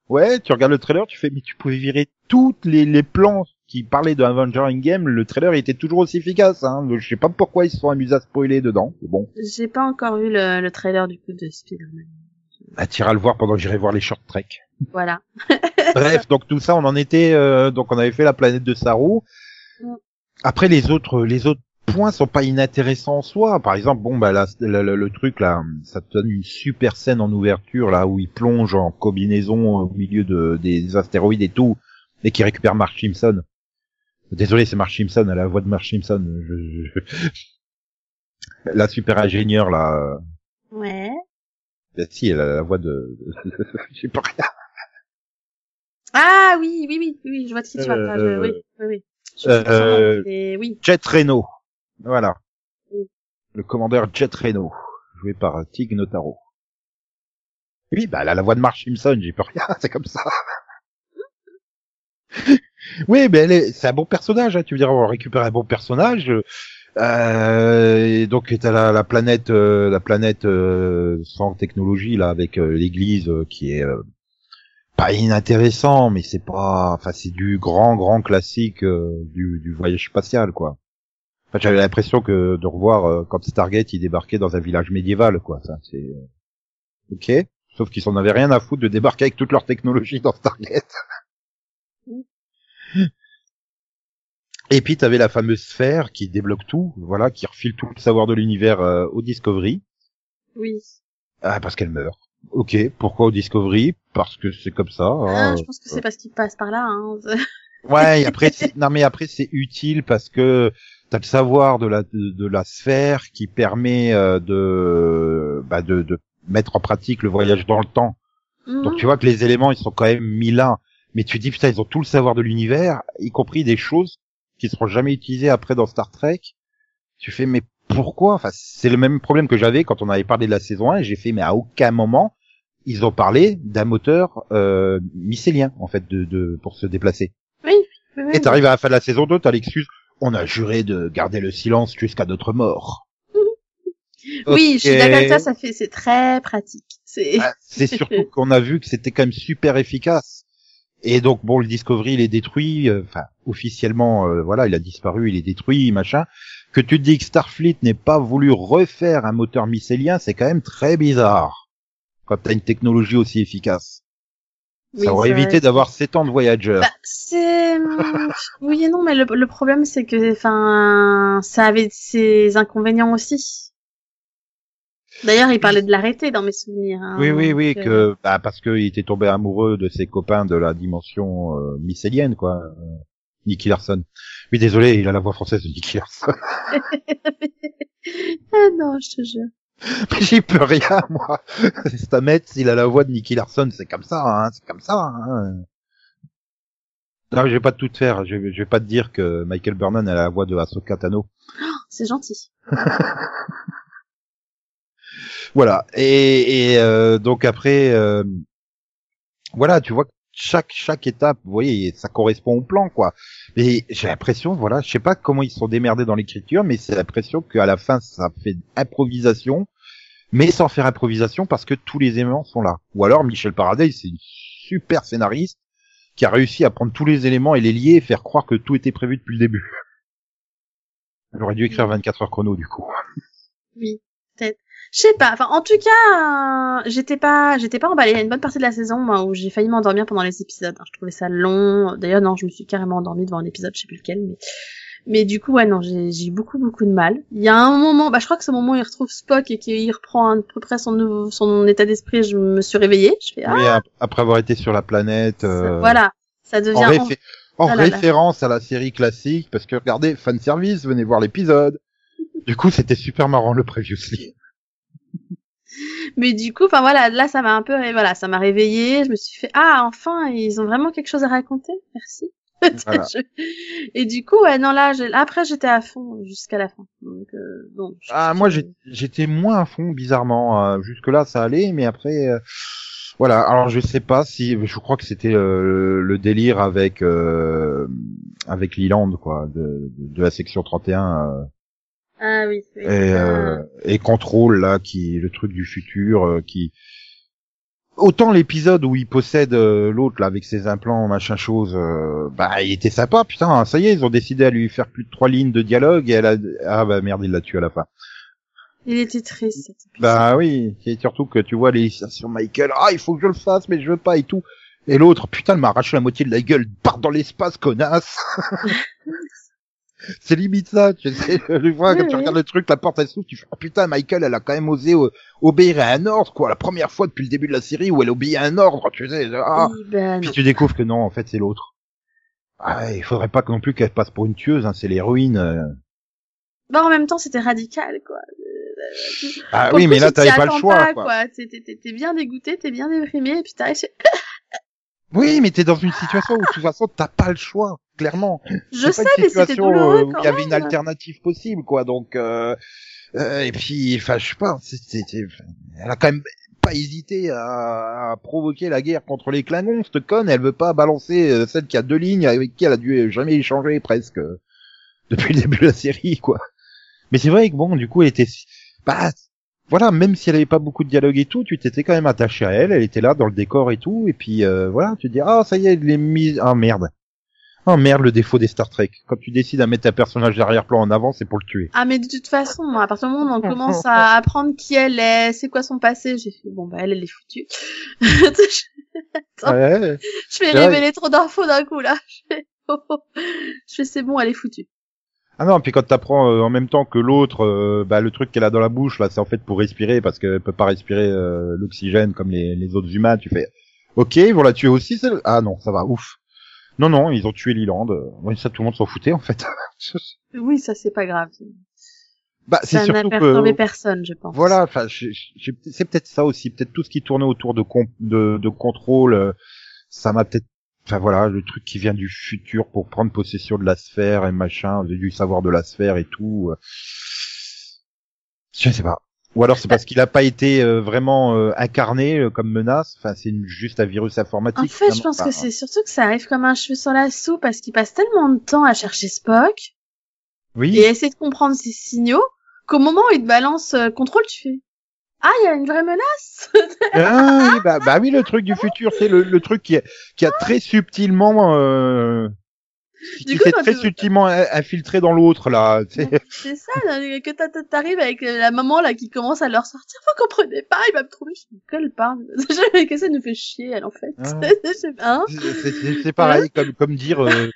Ouais, tu regardes le trailer, tu fais, mais tu pouvais virer toutes les, les plans qui parlaient de Avenger Game, le trailer il était toujours aussi efficace, hein. Je sais pas pourquoi ils se sont amusés à spoiler dedans. Mais bon, J'ai pas encore vu le, le trailer du coup de Spider-Man. bah, t'iras le voir pendant que j'irai voir les short trek. Voilà. (laughs) Bref, donc tout ça, on en était, euh, donc on avait fait la planète de Saru. Mm. Après les autres, les autres points sont pas inintéressants en soi. Par exemple, bon bah là, le, le- le truc là, ça te donne une super scène en ouverture là où il plonge en combinaison au milieu de des astéroïdes et tout, et qui récupère Mark Simpson. Désolé, c'est Mark Simpson, à la voix de Mark Simpson. Je, je- La super ingénieure là. Ouais. Bah, si, elle a la voix de, (laughs) je sais pas rien. Ah oui, oui, oui, oui, je vois de qui tu parles. Ah, je- Euh, Oui, oui. Je euh, mais oui. Jet Reno. Voilà. Oui. Le commandeur Jet Reno, joué par Tig Notaro. Oui, bah, elle a la voix de Marge Simpson, j'y peux rien, c'est comme ça. (laughs) oui, mais elle est, c'est un bon personnage, hein, tu veux dire, on récupère un bon personnage. Euh, et donc t'as la, la planète, euh, la planète euh, sans technologie là, avec l'église qui est euh, pas inintéressant, mais c'est pas, enfin c'est du grand grand classique euh, du, du voyage spatial quoi. Enfin, j'avais l'impression que de revoir euh, quand Stargate il débarquait dans un village médiéval quoi. Ça c'est euh, ok. Sauf qu'ils s'en avaient rien à foutre de débarquer avec toute leur technologie dans Stargate. (laughs) Et puis t'avais la fameuse sphère qui débloque tout, voilà, qui refile tout le savoir de l'univers euh, au Discovery. Oui. Ah, parce qu'elle meurt. Ok, pourquoi au Discovery? Parce que c'est comme ça. Ah, hein. je pense que c'est parce qu'il passe par là. Hein. Ouais, et après, c'est- non mais après c'est utile parce que t'as le savoir de la de, de la sphère qui permet euh, de bah de, de mettre en pratique le voyage dans le temps. Donc Mhm. tu vois que les éléments ils sont quand même mis là, mais tu dis putain ils ont tout le savoir de l'univers, y compris des choses qui seront jamais utilisées après dans Star Trek. Tu fais mais pourquoi? Enfin c'est le même problème que j'avais quand on avait parlé de la saison 1. J'ai fait mais à aucun moment ils ont parlé d'un moteur euh, mycélien en fait de, de pour se déplacer. Oui, oui, oui. Et t'arrives à la fin de la saison 2, t'as l'excuse on a juré de garder le silence jusqu'à notre mort. (laughs) Oui, je suis d'accord avec toi, ça fait, c'est très pratique. C'est, Ah, c'est (laughs) surtout qu'on a vu que c'était quand même super efficace. Et donc bon, le Discovery il est détruit, euh, enfin officiellement, euh, voilà, il a disparu, il est détruit, machin. Que tu te dis que Starfleet n'ait pas voulu refaire un moteur mycélien, c'est quand même très bizarre. Quand t'as une technologie aussi efficace, Oui, ça aurait évité d'avoir 7 ans de Voyager. Bah, c'est, hum, oui et non, mais le, le problème c'est que, enfin, ça avait ses inconvénients aussi. D'ailleurs, il parlait de l'arrêter dans mes souvenirs. hein, oui, oui, oui, que euh, bah, parce qu'il était tombé amoureux de ses copains de la dimension euh, mycélienne, quoi. Euh, Nicky Larson. Oui, désolé, il a la voix française de Nicky Larson. (laughs) Ah non, je te jure. (laughs) Mais j'y peux rien, moi. Stamets, il a la voix de Nicky Larson, c'est comme ça, hein, c'est comme ça. Hein. Non, je vais pas tout te faire. Je vais, je vais pas te dire que Michael Burnham a la voix de Ahsoka Tano. C'est gentil. (laughs) Voilà. Et, et, euh, donc après, euh, voilà, tu vois que chaque chaque étape, vous voyez, ça correspond au plan, quoi. Mais j'ai l'impression, voilà, je sais pas comment ils se sont démerdés dans l'écriture, mais c'est l'impression qu'à la fin, ça fait improvisation, mais sans faire improvisation parce que tous les éléments sont là. Ou alors Michel Paraday, c'est une super scénariste qui a réussi à prendre tous les éléments et les lier et faire croire que tout était prévu depuis le début. Elle aurait dû écrire 24 heures chrono, du coup. Oui, peut-être. Je sais pas. Enfin, en tout cas, euh, j'étais pas, j'étais pas emballée. Il y a une bonne partie de la saison moi, où j'ai failli m'endormir pendant les épisodes. hein. Je trouvais ça long. D'ailleurs, non, je me suis carrément endormie devant un épisode, je sais plus lequel, mais. Mais du coup, ouais, non, j'ai beaucoup, beaucoup de mal. Il y a un moment, bah, je crois que ce moment où il retrouve Spock et qu'il reprend à peu près son nouveau, son état d'esprit, je me suis réveillée. Je fais, ah, Oui, après avoir été sur la planète. ça- euh, voilà. Ça devient, en, réfé- en Ah là là. référence à la série classique, parce que regardez, fan service, venez voir l'épisode. Du coup, c'était super marrant le previously. Mais du coup, enfin voilà, là ça m'a un peu, voilà, ça m'a réveillée. Je me suis fait, ah enfin, ils ont vraiment quelque chose à raconter. Merci. (laughs) Voilà. Et du coup, ouais, non là, après j'étais à fond jusqu'à la fin. Donc, euh, Ah, moi, j'étais moins à fond, bizarrement. Euh, Jusque-là, ça allait, mais après, euh, voilà. Alors, je sais pas si, je crois que c'était euh, le délire avec euh, avec Leland, quoi, de, de la section 31. Ah oui. oui. et, euh, et contrôle là qui le truc du futur euh, qui autant l'épisode où il possède euh, l'autre là avec ses implants machin chose euh, bah il était sympa putain ça y est ils ont décidé à lui faire plus de trois lignes de dialogue et elle a ah bah merde il l'a tué à la fin Il était triste. cet épisode. bah oui et surtout que tu vois les sur Michael ah il faut que je le fasse mais je veux pas et tout et l'autre putain elle m'a arraché la moitié de la gueule part dans l'espace connasse (laughs) C'est limite ça, tu sais, (laughs) je vois, Oui, quand tu regardes le truc, la porte elle s'ouvre, tu fais, oh putain, Michael, elle a quand même osé euh, obéir à un ordre, quoi, la première fois depuis le début de la série où elle obéit à un ordre, tu sais, ah. Oui, ben Puis tu découvres que non, en fait, c'est l'autre. Ah, il faudrait pas non plus qu'elle passe pour une tueuse, hein, c'est l'héroïne. euh. Bah, en même temps, c'était radical, quoi. Ah Pour oui, mais là tu t'avais pas le choix. Quoi. quoi. T'es, bien dégoûté, t'es bien déprimé, et puis t'arrives chez- (laughs) Oui, mais t'es dans une situation où de toute façon t'as pas le choix, clairement. Je sais, pas une mais c'était situation, douloureux euh, où quand il y avait une alternative possible, quoi. Donc euh, euh, et puis, enfin, je sais pas. c'est- c'est- c'est- elle a quand même pas hésité à, à provoquer la guerre contre les Klingons. Cette conne, elle veut pas balancer celle qui a deux lignes avec qui elle a dû jamais échanger presque depuis le début de la série, quoi. Mais c'est vrai que bon, du coup, elle était, bah, voilà, même si elle avait pas beaucoup de dialogue et tout, tu t'étais quand même attaché à elle, elle était là dans le décor et tout, et puis euh, voilà, tu te dis ah ça y est, elle est mise, ah merde, oh merde le défaut des Star Trek, quand tu décides à mettre un personnage d'arrière-plan en avant, c'est pour le tuer. Ah mais de toute façon, à partir du moment où on commence à (laughs) apprendre qui elle est, c'est quoi son passé, j'ai fait bon bah elle elle est foutue. Attends, (laughs) Ouais. je vais révéler trop d'infos d'un coup là. (laughs) Je fais, oh, oh. Je fais, c'est bon, elle est foutue. Ah non, puis quand t'apprends euh, en même temps que l'autre, euh, bah le truc qu'elle a dans la bouche là, c'est en fait pour respirer parce qu'elle peut pas respirer euh, l'oxygène comme les, les autres humains. Tu fais, ok, ils vont la tuer aussi. celle- Ah non, ça va, ouf. Non non, ils ont tué Liland. Euh, ouais, ça tout le monde s'en foutait en fait. (laughs) Oui, ça c'est pas grave. bah c'est surtout que personne, je pense. Voilà, enfin, c'est peut-être ça aussi, peut-être tout ce qui tournait autour de de, de contrôle, euh, ça m'a peut-être, enfin voilà, le truc qui vient du futur pour prendre possession de la sphère et machin, du savoir de la sphère et tout. euh. Je sais pas. Ou alors c'est parce qu'il a pas été euh, vraiment euh, incarné euh, comme menace. Enfin, c'est juste un virus informatique. En fait, je pense que c'est surtout que ça arrive comme un cheveu sur la soupe parce qu'il passe tellement de temps à chercher Spock Oui. et à essayer de comprendre ses signaux qu'au moment où il te balance contrôle, tu fais ah il y a une vraie menace. (laughs) Ah, oui, bah, bah oui, le truc du futur, c'est le, le truc qui, a- qui a très subtilement, euh, qui s'est très subtilement in- infiltré dans l'autre là. c'est ça là, que t'a- t'a- t'arrives avec la maman là qui commence à leur sortir. Vous comprenez pas, il va me trouver. Je dis qu'elle (laughs) parle. que ça nous fait chier elle en fait? Ah. (laughs) Pas, hein? C'est pareil, comme, comme dire, euh,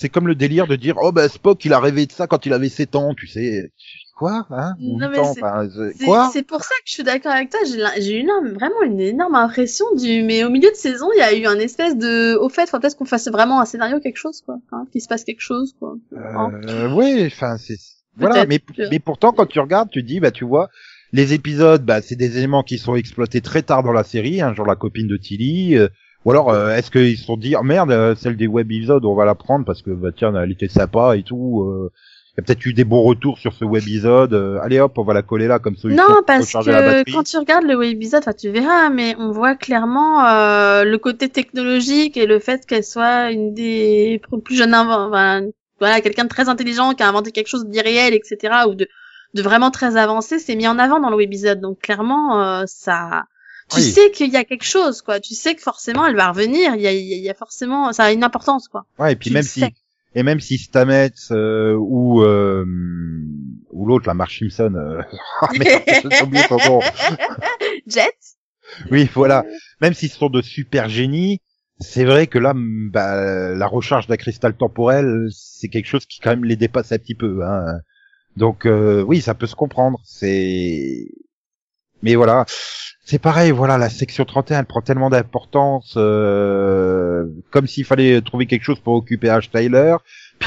c'est comme le délire de dire, oh bah Spock, il a rêvé de ça quand il avait 7 ans, tu sais. Quoi, hein? Ou Non, 8 mais ans, c'est- pour ça que je suis d'accord avec toi. J'ai eu une- vraiment une énorme impression du. Mais au milieu de saison, il y a eu un espèce de. Au fait, faut peut-être qu'on fasse vraiment un scénario, quelque chose, quoi. Hein, qu'il se passe quelque chose, quoi. Hein? Euh, ouais, enfin c'est voilà, mais mais pourtant quand tu regardes, tu dis bah tu vois, les épisodes, bah c'est des éléments qui sont exploités très tard dans la série, hein, genre la copine de Tilly. euh, ou alors euh, est-ce qu'ils se sont dit oh, merde, euh, celle des web épisodes, on va la prendre parce que bah tiens, elle était sympa et tout. euh, il y a peut-être eu des bons retours sur ce webisode. euh, allez hop, on va la coller là comme solution Non, parce que quand tu regardes le webisode, tu verras, mais on voit clairement euh, le côté technologique et le fait qu'elle soit une des plus jeunes enfin, voilà, quelqu'un de très intelligent qui a inventé quelque chose d'irréel, etc. ou de de vraiment très avancé, c'est mis en avant dans le webisode. Donc clairement, euh, ça, tu Oui. sais qu'il y a quelque chose, quoi. Tu sais que forcément elle va revenir. Il y a, il y a- forcément, ça a une importance, quoi. Ouais, et puis tu même si sais. et même si Stamets euh, ou euh, ou l'autre la Marge Simpson, euh... (laughs) ah, merde, (laughs) j'ai oublié son nom. Jet. Oui, voilà. Même s'ils sont de super génies, c'est vrai que là, bah, la recharge d'un cristal temporel, c'est quelque chose qui quand même les dépasse un petit peu. Hein. Donc euh, oui, ça peut se comprendre. C'est, mais voilà, c'est pareil. Voilà, la section 31, elle prend tellement d'importance, euh, comme s'il fallait trouver quelque chose pour occuper H. Tyler.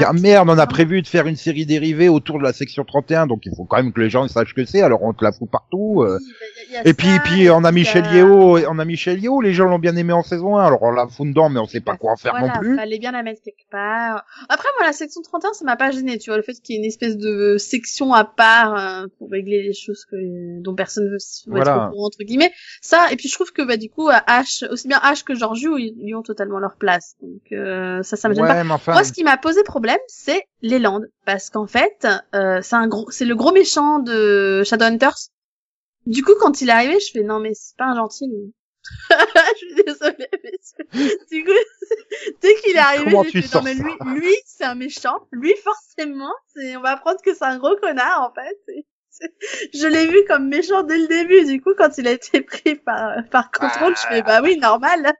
Ah merde, on a prévu de faire une série dérivée autour de la section 31, donc il faut quand même que les gens sachent que c'est. Alors on te la fout partout. euh. Oui, bah, Et puis, puis on a Michel a- Yeo, on a Michel Yeo, les gens l'ont bien aimé en saison 1, alors on la fout dedans, mais on sait pas quoi en faire voilà, non plus. fallait bien la mettre quelque part. Après, moi, la section 31, ça m'a pas gêné, tu vois, le fait qu'il y ait une espèce de section à part euh, pour régler les choses que, dont personne veut, veut Voilà. être au courant, entre guillemets. Ça, et puis je trouve que, bah, du coup, H, aussi bien H que Georgiou, ils, ils ont totalement leur place. Donc, euh, ça, ça me gêne pas. Ouais, mais enfin, Moi, ce qui m'a posé problème, c'est les Landes, parce qu'en fait, euh, c'est un gros, c'est le gros méchant de Shadowhunters. Du coup, quand il est arrivé, je fais non mais c'est pas un gentil. Lui. (laughs) je suis désolée, mais du coup, (laughs) dès qu'il est arrivé, j'ai fait non mais lui, lui c'est un méchant. Lui (laughs) forcément, c'est, on va apprendre que c'est un gros connard en fait. Je l'ai vu comme méchant dès le début. Du coup, quand il a été pris par par contrôle, je fais bah oui normal.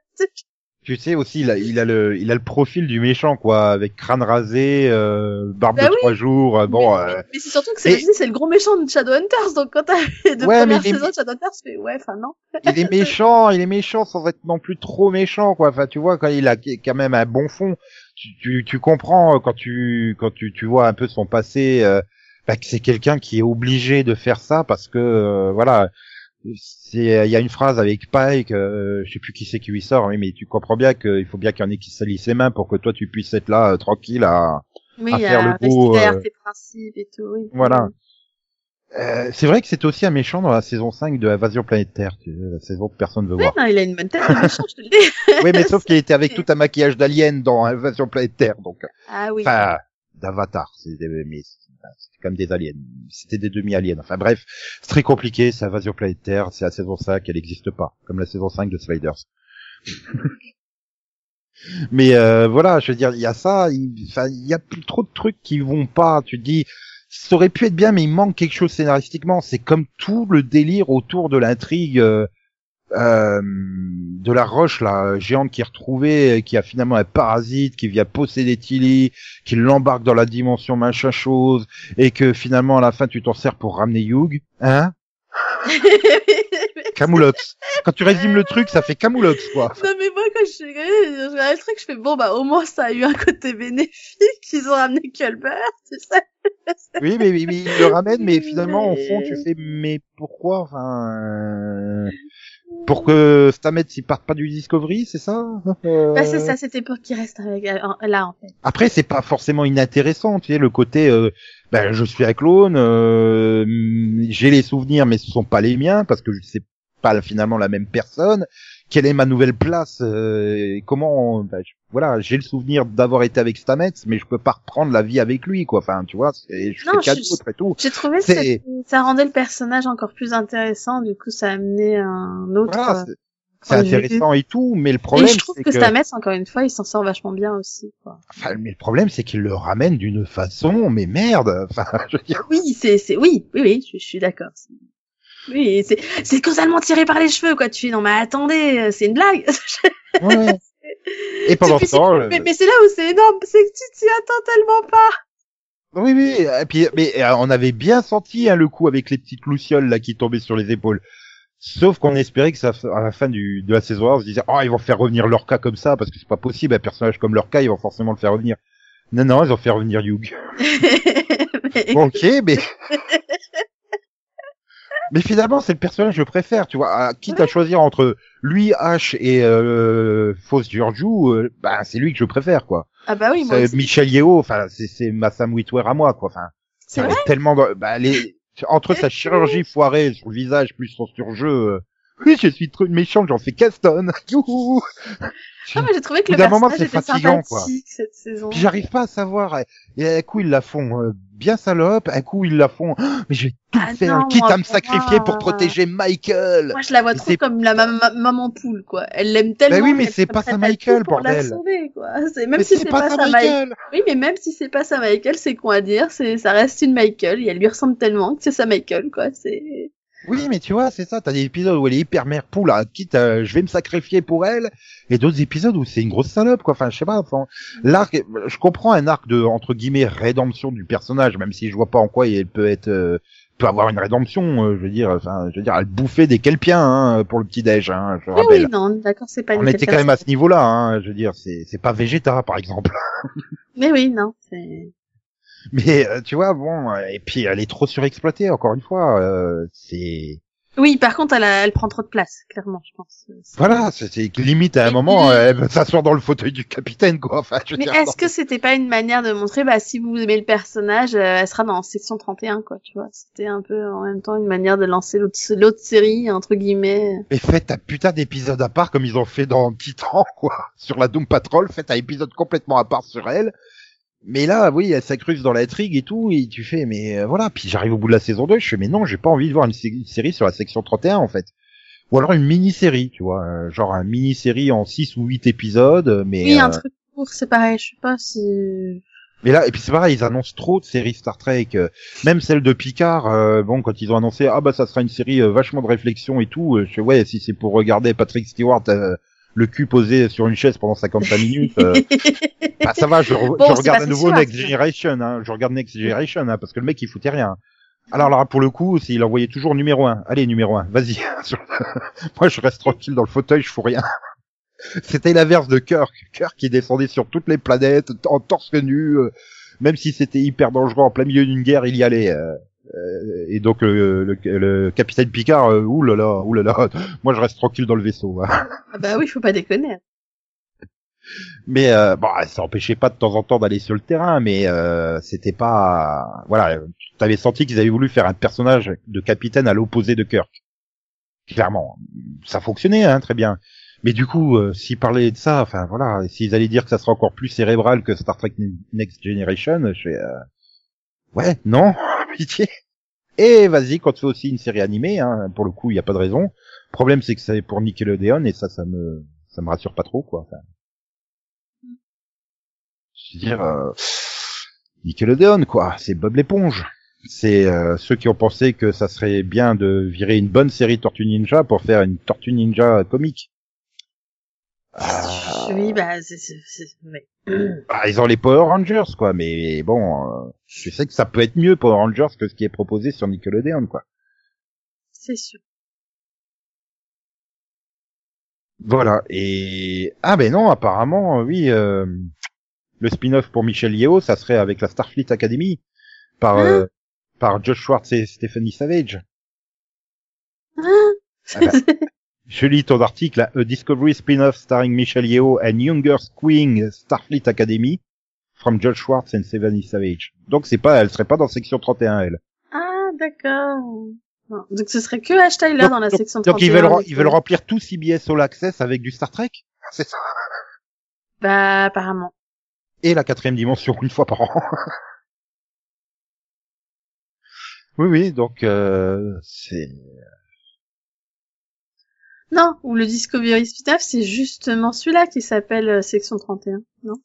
Tu sais aussi, il a, il a le, il a le profil du méchant, quoi, avec crâne rasé, euh, barbe Bah de oui. trois jours, euh, bon, mais, euh, mais- mais c'est surtout que c'est et- c'est le gros méchant de Shadowhunters, donc quand t'as les deux Ouais, mais premières saisons de Shadowhunters, tu fais ouais, enfin non. il est méchant, il est méchant sans être non plus trop méchant, quoi. Enfin, tu vois, quand il a quand même un bon fond, tu, tu, tu comprends euh, quand tu, quand tu, tu vois un peu son passé, euh, bah, que c'est quelqu'un qui est obligé de faire ça parce que euh, voilà, c'est il y a une phrase avec Pike, euh, je sais plus qui c'est qui lui sort, mais, mais tu comprends bien qu'il faut bien qu'il y en ait qui salissent les mains pour que toi tu puisses être là euh, tranquille à, Oui, à faire le beau, euh, tes principes et tout, oui. voilà. Euh, c'est vrai que c'est aussi un méchant dans la saison 5 de Invasion Planétaire, tu sais, la saison que personne veut Ouais, voir. non, il a une bonne tête, méchant, je te le dis. (laughs) oui, mais sauf qu'il était avec tout un maquillage d'alien dans Invasion Planétaire, donc Ah oui. enfin d'avatar, c'est des, mais c'était comme des aliens, c'était des demi-aliens. Enfin bref, c'est très compliqué, c'est Invasion Planétaire, c'est la saison 5, elle n'existe pas, comme la saison 5 de Sliders. (laughs) mais euh, voilà, je veux dire, il y a ça, il y a plus trop de trucs qui vont pas, tu te dis, ça aurait pu être bien, mais il manque quelque chose scénaristiquement, c'est comme tout le délire autour de l'intrigue euh, euh, de la roche là géante qui est retrouvée, qui a finalement un parasite qui vient posséder Tilly, qui l'embarque dans la dimension machin chose, et que finalement à la fin tu t'en sers pour ramener Hugh, hein? (laughs) Camoulox. Quand tu résumes le truc, ça fait Camoulox quoi. Non mais moi quand je regarde le truc, je fais bon bah au moins ça a eu un côté bénéfique, ils ont ramené Culbert, c'est ça. Oui, mais, mais, mais il le ramène, mais finalement au fond tu fais mais pourquoi? Enfin euh, pour que Stamets il parte pas du Discovery, c'est ça Euh, Bah c'est ça, c'était pour qu'il reste avec en- là en fait. Après, c'est pas forcément inintéressant, tu sais, le côté, euh, ben, je suis un clone, euh, j'ai les souvenirs, mais ce sont pas les miens parce que c'est pas finalement la même personne. Quelle est ma nouvelle place euh, et Comment, ben, je- voilà, j'ai le souvenir d'avoir été avec Stamets, mais je peux pas reprendre la vie avec lui, quoi. Enfin, tu vois, c'est- je Non, fais autre et tout. J'ai trouvé que ça rendait le personnage encore plus intéressant, du coup ça a amené un autre. Voilà, euh, c'est- intéressant et tout, mais le Et problème, je trouve que, que, Stamets, encore une fois, il s'en sort vachement bien aussi. Quoi. enfin, mais le problème, c'est qu'il le ramène d'une façon, mais merde. Enfin, (laughs) je veux dire, Oui, c'est, c'est, oui, oui, oui, je, je suis d'accord. Oui, c'est, c'est causalement tiré par les cheveux, quoi. Tu fais, non, mais attendez, euh, c'est une blague. ouais. (laughs) Et pendant ce temps, mais, mais c'est là où c'est énorme, c'est que tu t'y attends tellement pas. Oui, oui, et puis, mais euh, on avait bien senti hein, le coup avec les petites lucioles là qui tombaient sur les épaules. Sauf qu'on espérait que ça, à la fin du, de la saison 1, on se disait, oh, ils vont faire revenir leur cas comme ça, parce que c'est pas possible, un personnage comme leur cas, ils vont forcément le faire revenir. Non, non, ils ont fait revenir Hugh. Mais- (laughs) ok, mais... (laughs) mais finalement, c'est le personnage que je préfère, tu vois. Ah, Quitte à choisir entre lui, H et euh, Fausse Giorgio, euh, bah, c'est lui que je préfère, quoi. ah bah oui, moi aussi. Michel Yeo, enfin, c'est c'est ma Sam Witwer à moi, quoi. Enfin, C'est tellement dans- bah, les... entre sa chirurgie foirée sur le visage plus son surjeu euh, oui je suis trop méchant j'en fais Caston (laughs) Youhou Ah, mais j'ai trouvé que le personnage était fatigant, quoi. cette saison. puis j'arrive pas à savoir et un coup ils la font euh, bien salope un coup ils la font Oh, mais je vais tout Ah faire non, quitte à me sacrifier moi, pour protéger Michael Moi, je la vois trop comme la mam- ma- maman poule, quoi. Elle l'aime tellement. oui, mais c'est pas sa à Michael, pour la bordel. sauver, quoi. Même mais si c'est pas, ça sa Michael. Oui, mais même si c'est pas sa Michael, c'est con à dire. C'est, ça reste une Michael. Et elle lui ressemble tellement que c'est sa Michael, quoi. C'est. Oui, mais tu vois, c'est ça. T'as des épisodes où elle est hyper mère poule, hein, quitte, à, je vais me sacrifier pour elle, et d'autres épisodes où c'est une grosse salope, quoi. Enfin, je sais pas. Enfin, l'arc, je comprends un arc de entre guillemets rédemption du personnage, même si je vois pas en quoi elle peut être, euh, peut avoir une rédemption. euh, je veux dire, enfin, je veux dire, elle bouffait des kelpiens hein, pour le petit déj, hein, je Oui, rappelle. oui, non, d'accord, c'est pas une On était quand même à ce niveau-là, hein, je veux dire, c'est c'est pas Vegeta par exemple. Mais oui, non, c'est. Mais euh, tu vois, bon, euh, et puis elle est trop surexploitée. Encore une fois, euh, c'est Oui, par contre, elle, a- elle prend trop de place, clairement, je pense. Voilà, c'est c'est limite à un Et moment, puis- elle veut s'asseoir dans le fauteuil du capitaine, quoi. Enfin, je Mais est-ce que c'était pas une manière de montrer, bah, si vous aimez le personnage, euh, elle sera dans section 31, quoi, tu vois. C'était un peu, en même temps, une manière de lancer l'autre, l'autre série, entre guillemets. Mais faites un putain d'épisode à part comme ils ont fait dans Titan, quoi. Sur la Doom Patrol, faites un épisode complètement à part sur elle. Mais là, oui, elle s'accruse dans l'intrigue et tout, et tu fais, mais euh, voilà. Puis j'arrive au bout de la saison 2, je fais, mais non, j'ai pas envie de voir une, sé- une série sur la section 31, en fait. Ou alors une mini-série, tu vois, euh, genre un mini-série en 6 ou 8 épisodes, mais... Oui, un euh, truc court, c'est pareil, je sais pas si... Mais là, et puis c'est pareil, ils annoncent trop de séries Star Trek, euh, même celle de Picard. euh, bon, quand ils ont annoncé, ah bah ça sera une série euh, vachement de réflexion et tout, euh, je fais ouais, si c'est pour regarder Patrick Stewart euh, le cul posé sur une chaise pendant 55 minutes, euh, (laughs) bah ça va, je, re- Bon, je regarde à nouveau Next Generation, hein, je regarde Next Generation, hein, parce que le mec il foutait rien. Alors là, pour le coup, s'il envoyait toujours numéro un, allez numéro un, vas-y. (laughs) Moi, je reste tranquille dans le fauteuil, je fous rien. (laughs) C'était l'inverse de Kirk. Kirk qui descendait sur toutes les planètes en torse nu. euh, même si c'était hyper dangereux en plein milieu d'une guerre, il y allait. euh, et donc le, le, le capitaine Picard, euh, oulala, oulala, (laughs) moi je reste tranquille dans le vaisseau. hein. Ah bah oui, faut pas déconner. (laughs) Mais euh, bon, ça empêchait pas de temps en temps d'aller sur le terrain, mais euh, c'était pas, voilà, tu avais senti qu'ils avaient voulu faire un personnage de capitaine à l'opposé de Kirk. Clairement, ça fonctionnait hein, très bien. Mais du coup, euh, s'ils parlaient de ça, enfin voilà, s'ils allaient dire que ça sera encore plus cérébral que Star Trek Next Generation, je fais, euh, ouais, non, (laughs) Et vas-y, quand tu fais aussi une série animée, hein, pour le coup, il y a pas de raison. Le problème, c'est que c'est pour Nickelodeon et ça, ça me, ça me rassure pas trop, quoi. Je veux dire, euh, Nickelodeon, quoi. C'est Bob l'éponge. C'est euh, ceux qui ont pensé que ça serait bien de virer une bonne série Tortue Ninja pour faire une Tortue Ninja comique. Ah, Oui, bah c'est c'est c'est ouais. (clears throat) ah, ils ont les Power Rangers, quoi. Mais bon, euh, je sais que ça peut être mieux Power Rangers que ce qui est proposé sur Nickelodeon, quoi. c'est sûr. Voilà. Et ah ben non, apparemment, euh, oui, euh, le spin-off pour Michel Yeo, ça serait avec la Starfleet Academy par Hein euh, par Josh Schwartz et Stephanie Savage. Hein Ah bah, (laughs) Je lis ton article, là, A Discovery spin-off starring Michel Yeo and younger Queen Starfleet Academy from Josh Schwartz and Stephanie Savage. Donc c'est pas, elle serait pas dans section 31, elle. ah d'accord. Donc ce serait que Ash Tyler Donc- dans la donc- section Donc 31. ils veulent, ils veulent remplir tout CBS All Access avec du Star Trek? C'est ça. Bah apparemment. et la quatrième dimension une fois par an. oui, oui, donc euh, c'est Non, ou le Discovery spin-off, c'est justement celui-là qui s'appelle euh, section 31. Non?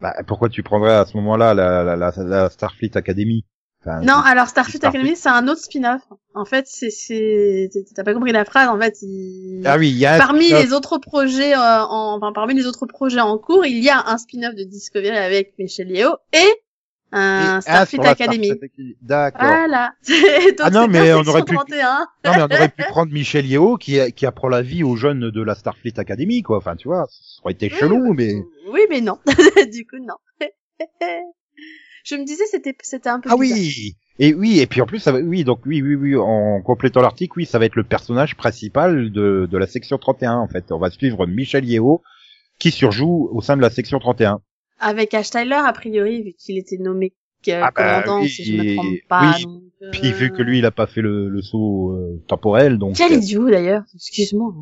bah, pourquoi tu prendrais à ce moment-là la, la, la, la Starfleet Academy? Enfin, Non, alors Starfleet Starfleet. Academy, c'est un autre spin-off. En fait, c'est c'est t'as pas compris la phrase. En fait, il... Ah oui, il y a parmi les autres projets euh, en enfin parmi les autres projets en cours, il y a un spin-off de Discovery avec Michel Yeo Et- un Starfleet Academy. Starfleet. D'accord. Voilà. (laughs) Donc, Ah non, c'est mais on aurait pu- 31. Non, mais on aurait pu (laughs) prendre Michel Yeo qui, qui apprend la vie aux jeunes de la Starfleet Academy, quoi. Enfin, tu vois, ça aurait été Oui, chelou, mais Oui, mais non. (laughs) du coup, non. Je me disais, c'était, c'était un peu ah bizarre. oui. Et oui, et puis en plus, ça va, oui, donc oui, oui, oui, en complétant l'article, oui, ça va être le personnage principal de, de la section 31, en fait. On va suivre Michel Yeo, qui surjoue au sein de la section 31. Avec Ash Tyler, a priori, vu qu'il était nommé euh, Ah bah commandant, oui, si je me trompe pas. oui. donc, euh, Puis vu que lui, il a pas fait le, le saut euh, temporel, donc. Quel idiot, d'ailleurs. Excuse-moi.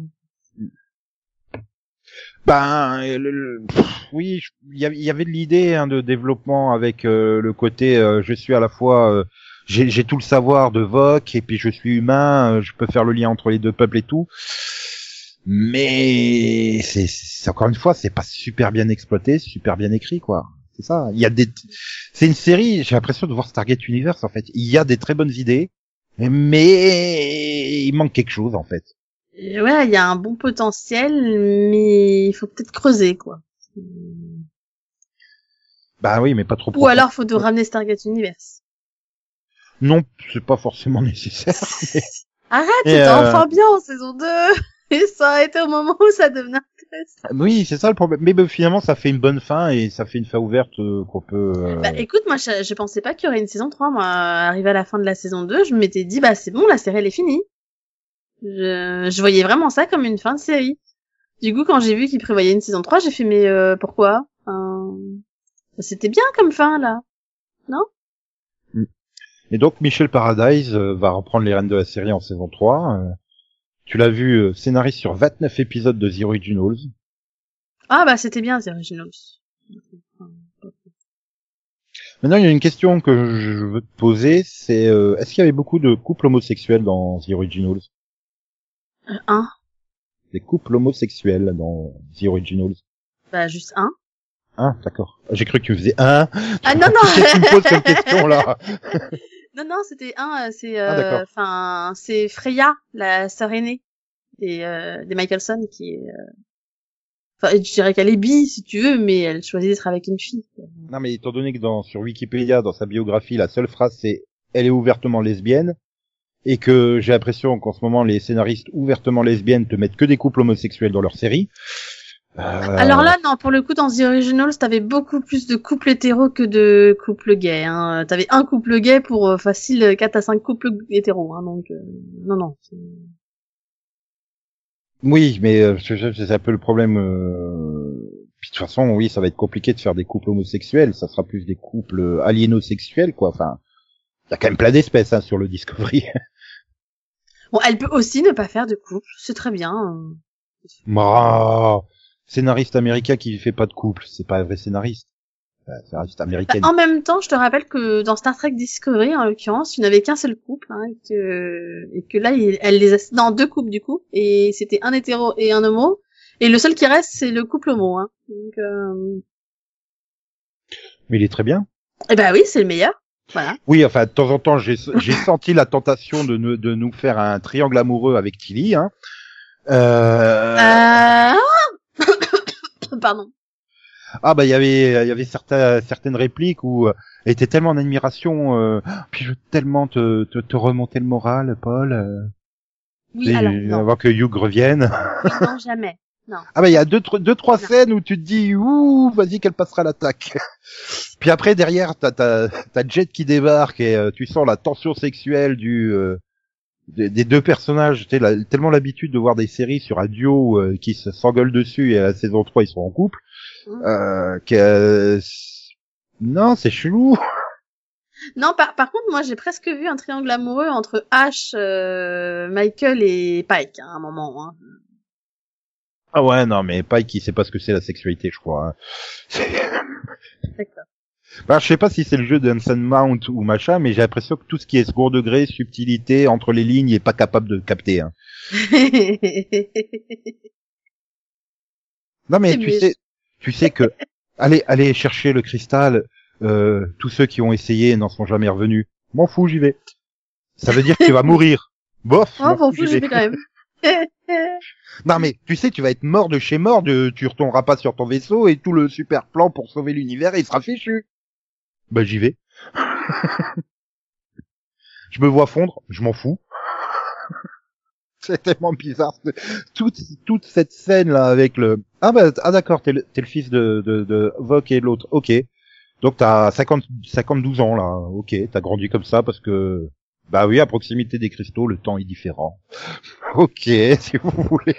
Ben, le- le- pff, oui, il y, avait- il y avait de l'idée hein, de développement avec euh, le côté je suis à la fois j'ai tout le savoir de Vok et puis je suis humain, je peux faire le lien entre les deux peuples et tout. Mais c'est encore une fois, c'est pas super bien exploité, super bien écrit quoi. C'est ça. Il y a des c'est une série, j'ai l'impression de voir Stargate Universe en fait. Il y a des très bonnes idées, mais il manque quelque chose en fait. Et Ouais, il y a un bon potentiel, mais il faut peut-être creuser, quoi. Bah oui, mais pas trop Ou profond. alors, faut de ramener Stargate Universe. Non, c'est pas forcément (laughs) nécessaire. Arrête, c'était euh, enfin bien en saison 2. Et ça a été au moment où ça devenait intéressant. Oui, c'est ça le problème. Mais bah, finalement, ça fait une bonne fin et ça fait une fin ouverte euh, qu'on peut. euh, Bah écoute, moi je, je pensais pas qu'il y aurait une saison 3. Moi, arrivé à la fin de la saison 2, je m'étais dit, bah c'est bon, la série elle est finie. Je, je voyais vraiment ça comme une fin de série. Du coup, quand j'ai vu qu'ils prévoyaient une saison 3, j'ai fait, mais euh, pourquoi? C'était bien comme fin, là. Et donc, Michel Paradise euh, va reprendre les rênes de la série en saison 3. Tu l'as vu euh, scénariste sur 29 épisodes de The Originals. Ah bah c'était bien, The Originals. Maintenant, il y a une question que je veux te poser, c'est euh, est-ce qu'il y avait beaucoup de couples homosexuels dans The Originals? Euh, un Des couples homosexuels dans The Originals? Bah juste un. Ah, d'accord. J'ai cru que tu faisais un. Ah non, (laughs) non tu me poses comme question là (laughs) Non, non, c'était un, euh, c'est, Ah, euh, enfin, c'est Freya, la sœur aînée des, euh, des Michelson, qui est, euh, enfin, je dirais qu'elle est bi, si tu veux, mais elle choisit d'être avec une fille. Non, mais étant donné que dans, sur Wikipédia, dans sa biographie, la seule phrase c'est elle est ouvertement lesbienne, et que j'ai l'impression qu'en ce moment les scénaristes ouvertement lesbiennes te mettent que des couples homosexuels dans leur série, Euh, Alors là, non, pour le coup, dans The Originals, t'avais beaucoup plus de couples hétéros que de couples gays. Hein. T'avais un couple gay pour euh, facile 4 à 5 couples hétéros. Hein, donc, euh, non, non. Oui, mais euh, c'est un peu le problème. euh, Puis de toute façon, oui, ça va être compliqué de faire des couples homosexuels. Ça sera plus des couples aliénosexuels, quoi. Enfin, il y a quand même plein d'espèces hein, sur le Discovery. Bon, elle peut aussi ne pas faire de couple. C'est très bien. euh. Scénariste américain qui fait pas de couple, c'est pas un vrai scénariste. Enfin, scénariste américaine. En même temps, je te rappelle que dans Star Trek Discovery, en l'occurrence, tu n'avais qu'un seul couple, hein, et que, et que là, il- elle les a, non, deux couples du coup, et c'était un hétéro et un homo, et le seul qui reste, c'est le couple homo, hein. Donc, euh... Mais il est très bien. eh ben oui, c'est le meilleur. Voilà. Oui, enfin, de temps en temps, j'ai j'ai (laughs) senti la tentation de, nous- de nous faire un triangle amoureux avec Tilly. Hein. Euh... Euh... (coughs) Pardon. Ah bah il y avait il y avait certains, certaines répliques où euh, elle était tellement en admiration. Euh... Puis je veux tellement te, te, te remonter le moral, Paul. euh, Oui, alors, non. avant que Hugh revienne. Oui, non, jamais. Non. Ah bah il y a deux deux trois Non. scènes où tu te dis ouh vas-y qu'elle passera l'attaque. (laughs) Puis après derrière t'as t'as t'as Jet qui débarque et euh, tu sens la tension sexuelle du euh, des, des deux personnages. Tu sais, tellement l'habitude de voir des séries sur un duo euh, qui se s'engueulent dessus et à la saison 3 ils sont en couple. Mm. Euh, que non c'est chelou. (laughs) Non, par, par contre, moi, j'ai presque vu un triangle amoureux entre Ash, euh, Michael et Pike, hein, à un moment. Hein. Ah ouais non mais Pike qui sait pas ce que c'est la sexualité je crois. hein. D'accord. Bah, je sais pas si c'est le jeu d'Anson Mount ou machin, mais j'ai l'impression que tout ce qui est second degré, subtilité entre les lignes, il est pas capable de capter. Hein. (laughs) Non mais tu mieux. sais, tu sais que (laughs) allez, allez chercher le cristal. Euh, tous ceux qui ont essayé n'en sont jamais revenus. M'en fous, j'y vais. Ça veut dire que tu vas mourir. (laughs) Bof. oh, m'en fous, j'y vais. quand même. Non mais tu sais, tu vas être mort de chez mort. De, tu retourneras pas sur ton vaisseau et tout le super plan pour sauver l'univers, il sera fichu. Bah j'y vais. je me vois fondre, je m'en fous. C'est tellement bizarre. Toute, toute cette scène là avec le ah bah ah d'accord t'es le, le fils de de, de Vok et l'autre ok donc t'as 50 52 ans là ok t'as grandi comme ça parce que bah oui à proximité des cristaux le temps est différent ok (laughs) si vous voulez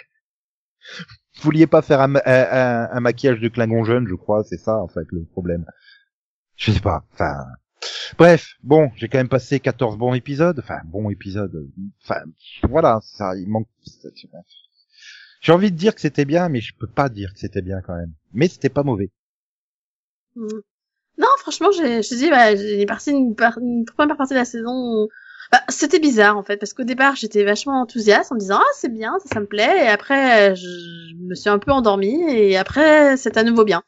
vous vouliez pas faire un- un maquillage de Klingon jeune je crois c'est ça en fait le problème je sais pas enfin bref bon j'ai quand même passé 14 bons épisodes enfin bons épisodes enfin voilà ça il manque j'ai envie de dire que c'était bien, mais je peux pas dire que c'était bien quand même. Mais c'était pas mauvais. Mm. Non, franchement, j'ai, je dis, bah, j'ai une, par- une première partie de la saison. Bah, c'était bizarre en fait, parce qu'au départ, j'étais vachement enthousiaste en me disant ah c'est bien, ça, ça me plaît, et après, je, je me suis un peu endormie, et après, c'est à nouveau bien.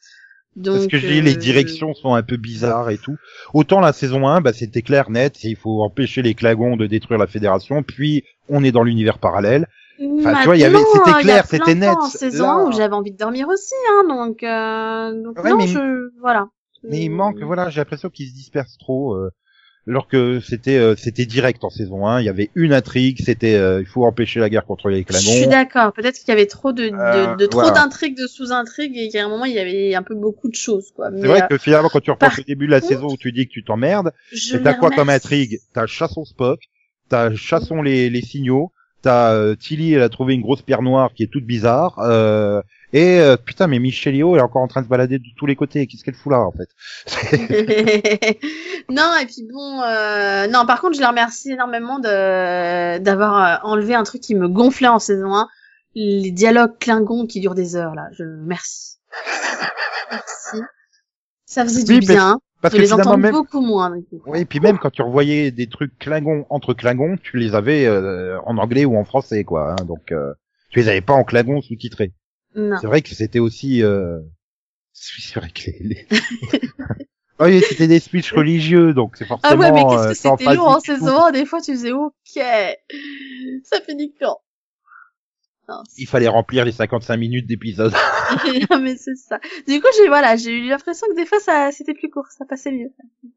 Donc, Parce que je dis, les euh, directions sont un peu bizarres et tout. Autant la saison 1, bah, c'était clair, net, il faut empêcher les Klingons de détruire la Fédération, puis on est dans l'univers parallèle. Enfin, tu vois, il y avait- c'était a clair, c'était net. En saison Là- 1 où j'avais envie de dormir aussi, hein, donc, euh, donc Ouais, non, mais- je, voilà. Mais il manque, voilà, j'ai l'impression qu'ils se dispersent trop. euh, alors que c'était euh, c'était direct en saison 1, il y avait une intrigue, c'était euh, il faut empêcher la guerre contre les Je suis Klingons. d'accord. Peut-être qu'il y avait trop de, de, Euh, de trop voilà. d'intrigues, de sous-intrigues, et qu'à un moment il y avait un peu beaucoup de choses, quoi. C'est vrai que finalement, quand tu repenses au début de la contre, saison où tu dis que tu t'emmerdes, t'as quoi comme intrigue? T'as Chasson Spock, t'as Chasson les, les signaux, t'as euh, Tilly, elle a trouvé une grosse pierre noire qui est toute bizarre, euh, et euh, putain, mais elle est encore en train de se balader de tous les côtés. Qu'est-ce qu'elle fout là, en fait (laughs) non, et puis bon, euh, non, par contre, je les remercie énormément de d'avoir euh, enlevé un truc qui me gonflait en saison 1, les dialogues Klingons qui durent des heures, là. Je, merci. (laughs) merci. Ça faisait du Oui, bien Parce de que les même... beaucoup moins. Oui, et puis même quand tu revoyais des trucs Klingons entre Klingons, tu les avais euh, en anglais ou en français, quoi. hein, donc, euh, tu les avais pas en Klingon sous-titrés. C'est vrai que c'était aussi... Euh... (laughs) C'est vrai que les... les- (laughs) oui, c'était des speeches religieux, donc c'est forcément... Ah ouais, mais qu'est-ce euh, que en c'était lourd en du tout. saison 1, des fois tu faisais ok, ça finit quand? Non, Il fallait remplir les 55 minutes d'épisode. (laughs) non, mais c'est ça. Du coup, j'ai voilà, j'ai eu l'impression que des fois ça c'était plus court, ça passait mieux.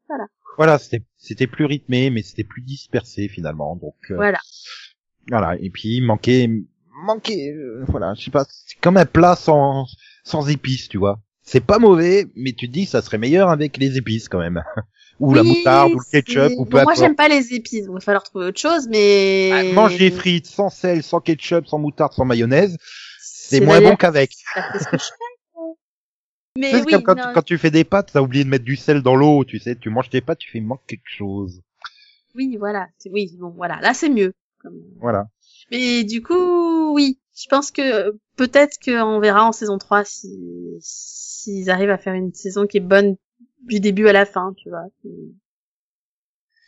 Voilà. voilà, c'était c'était plus rythmé, mais c'était plus dispersé finalement. Donc euh, Voilà. voilà. Et puis il manquait manquait, euh, voilà, je sais pas, c'est comme un plat sans sans épices, tu vois. C'est pas mauvais, mais tu te dis ça serait meilleur avec les épices quand même. (laughs) ou la moutarde, ou le ketchup, ou peu bon, moi j'aime pas les épices, donc il va falloir trouver autre chose, mais Ah, mange des frites sans sel, sans ketchup, sans moutarde, sans mayonnaise, c'est moins bon qu'avec. (laughs) Mais oui, comme quand, non, quand tu fais des pâtes, t'as oublié de mettre du sel dans l'eau, tu sais, tu manges tes pâtes, tu fais il manque quelque chose. oui, voilà, c'est- oui, bon, voilà, là c'est mieux. Comme- Voilà. Mais du coup, oui, je pense que euh, peut-être qu'on verra en saison 3 si s'ils arrivent à faire une saison qui est bonne du début à la fin, tu vois.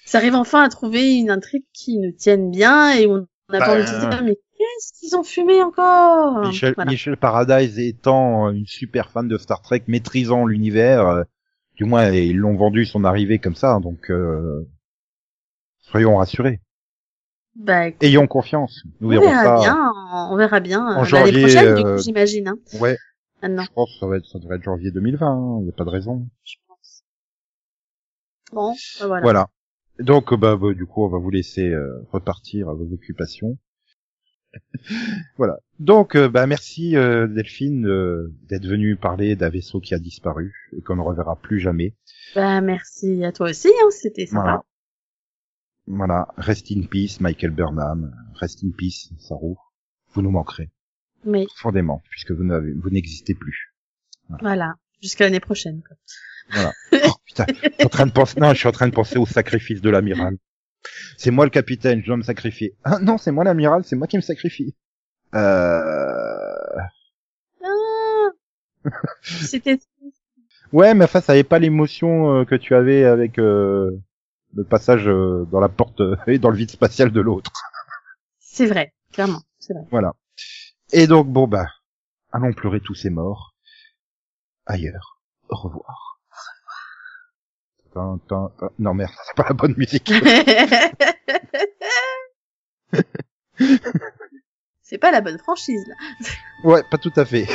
Ça arrive enfin à trouver une intrigue qui nous tienne bien et on n'a Bah, pas envie de se dire mais qu'est-ce qu'ils ont fumé encore? Michel, Voilà. Michel Paradise étant une super fan de Star Trek, maîtrisant l'univers, euh, du moins ils l'ont vendu son arrivée comme ça, donc euh, soyons rassurés. Bah, écoute, Ayons confiance. Nous on verrons verra ça. bien, on verra bien en euh, janvier, prochaine, du euh, coup, j'imagine. Hein, Ouais, maintenant, je pense que ça va être, ça devrait être janvier 2020, il n'y a pas de raison. je pense. Bon, bah, voilà. Voilà. Donc bah, bah, du coup on va vous laisser euh, repartir à vos occupations. (laughs) voilà. Donc euh, bah merci euh, Delphine d'être venue parler d'un vaisseau qui a disparu et qu'on ne reverra plus jamais. Bah, merci à toi aussi, hein, c'était sympa. Voilà. Voilà. Rest in peace Michael Burnham. Rest in peace Saru. Vous nous manquerez Mais profondément puisque vous n'avez vous n'existez plus. voilà, jusqu'à l'année prochaine. Quoi. Oh putain, je suis en train de penser non, je suis en train de penser au sacrifice de l'amiral. C'est moi le capitaine, je dois me sacrifier. Ah non, c'est moi l'amiral, c'est moi qui me sacrifie. Euh... Ah C'était (laughs) Ouais, mais enfin, ça avait pas l'émotion euh, que tu avais avec euh, le passage euh, dans la porte euh, (laughs) et dans le vide spatial de l'autre. c'est vrai, clairement, c'est vrai. Voilà. Et donc, bon, bah, allons pleurer tous ces morts. Ailleurs. Au revoir. Tin, tin, tin. Non, merde, c'est pas la bonne musique. (laughs) c'est pas la bonne franchise là. Ouais, pas tout à fait.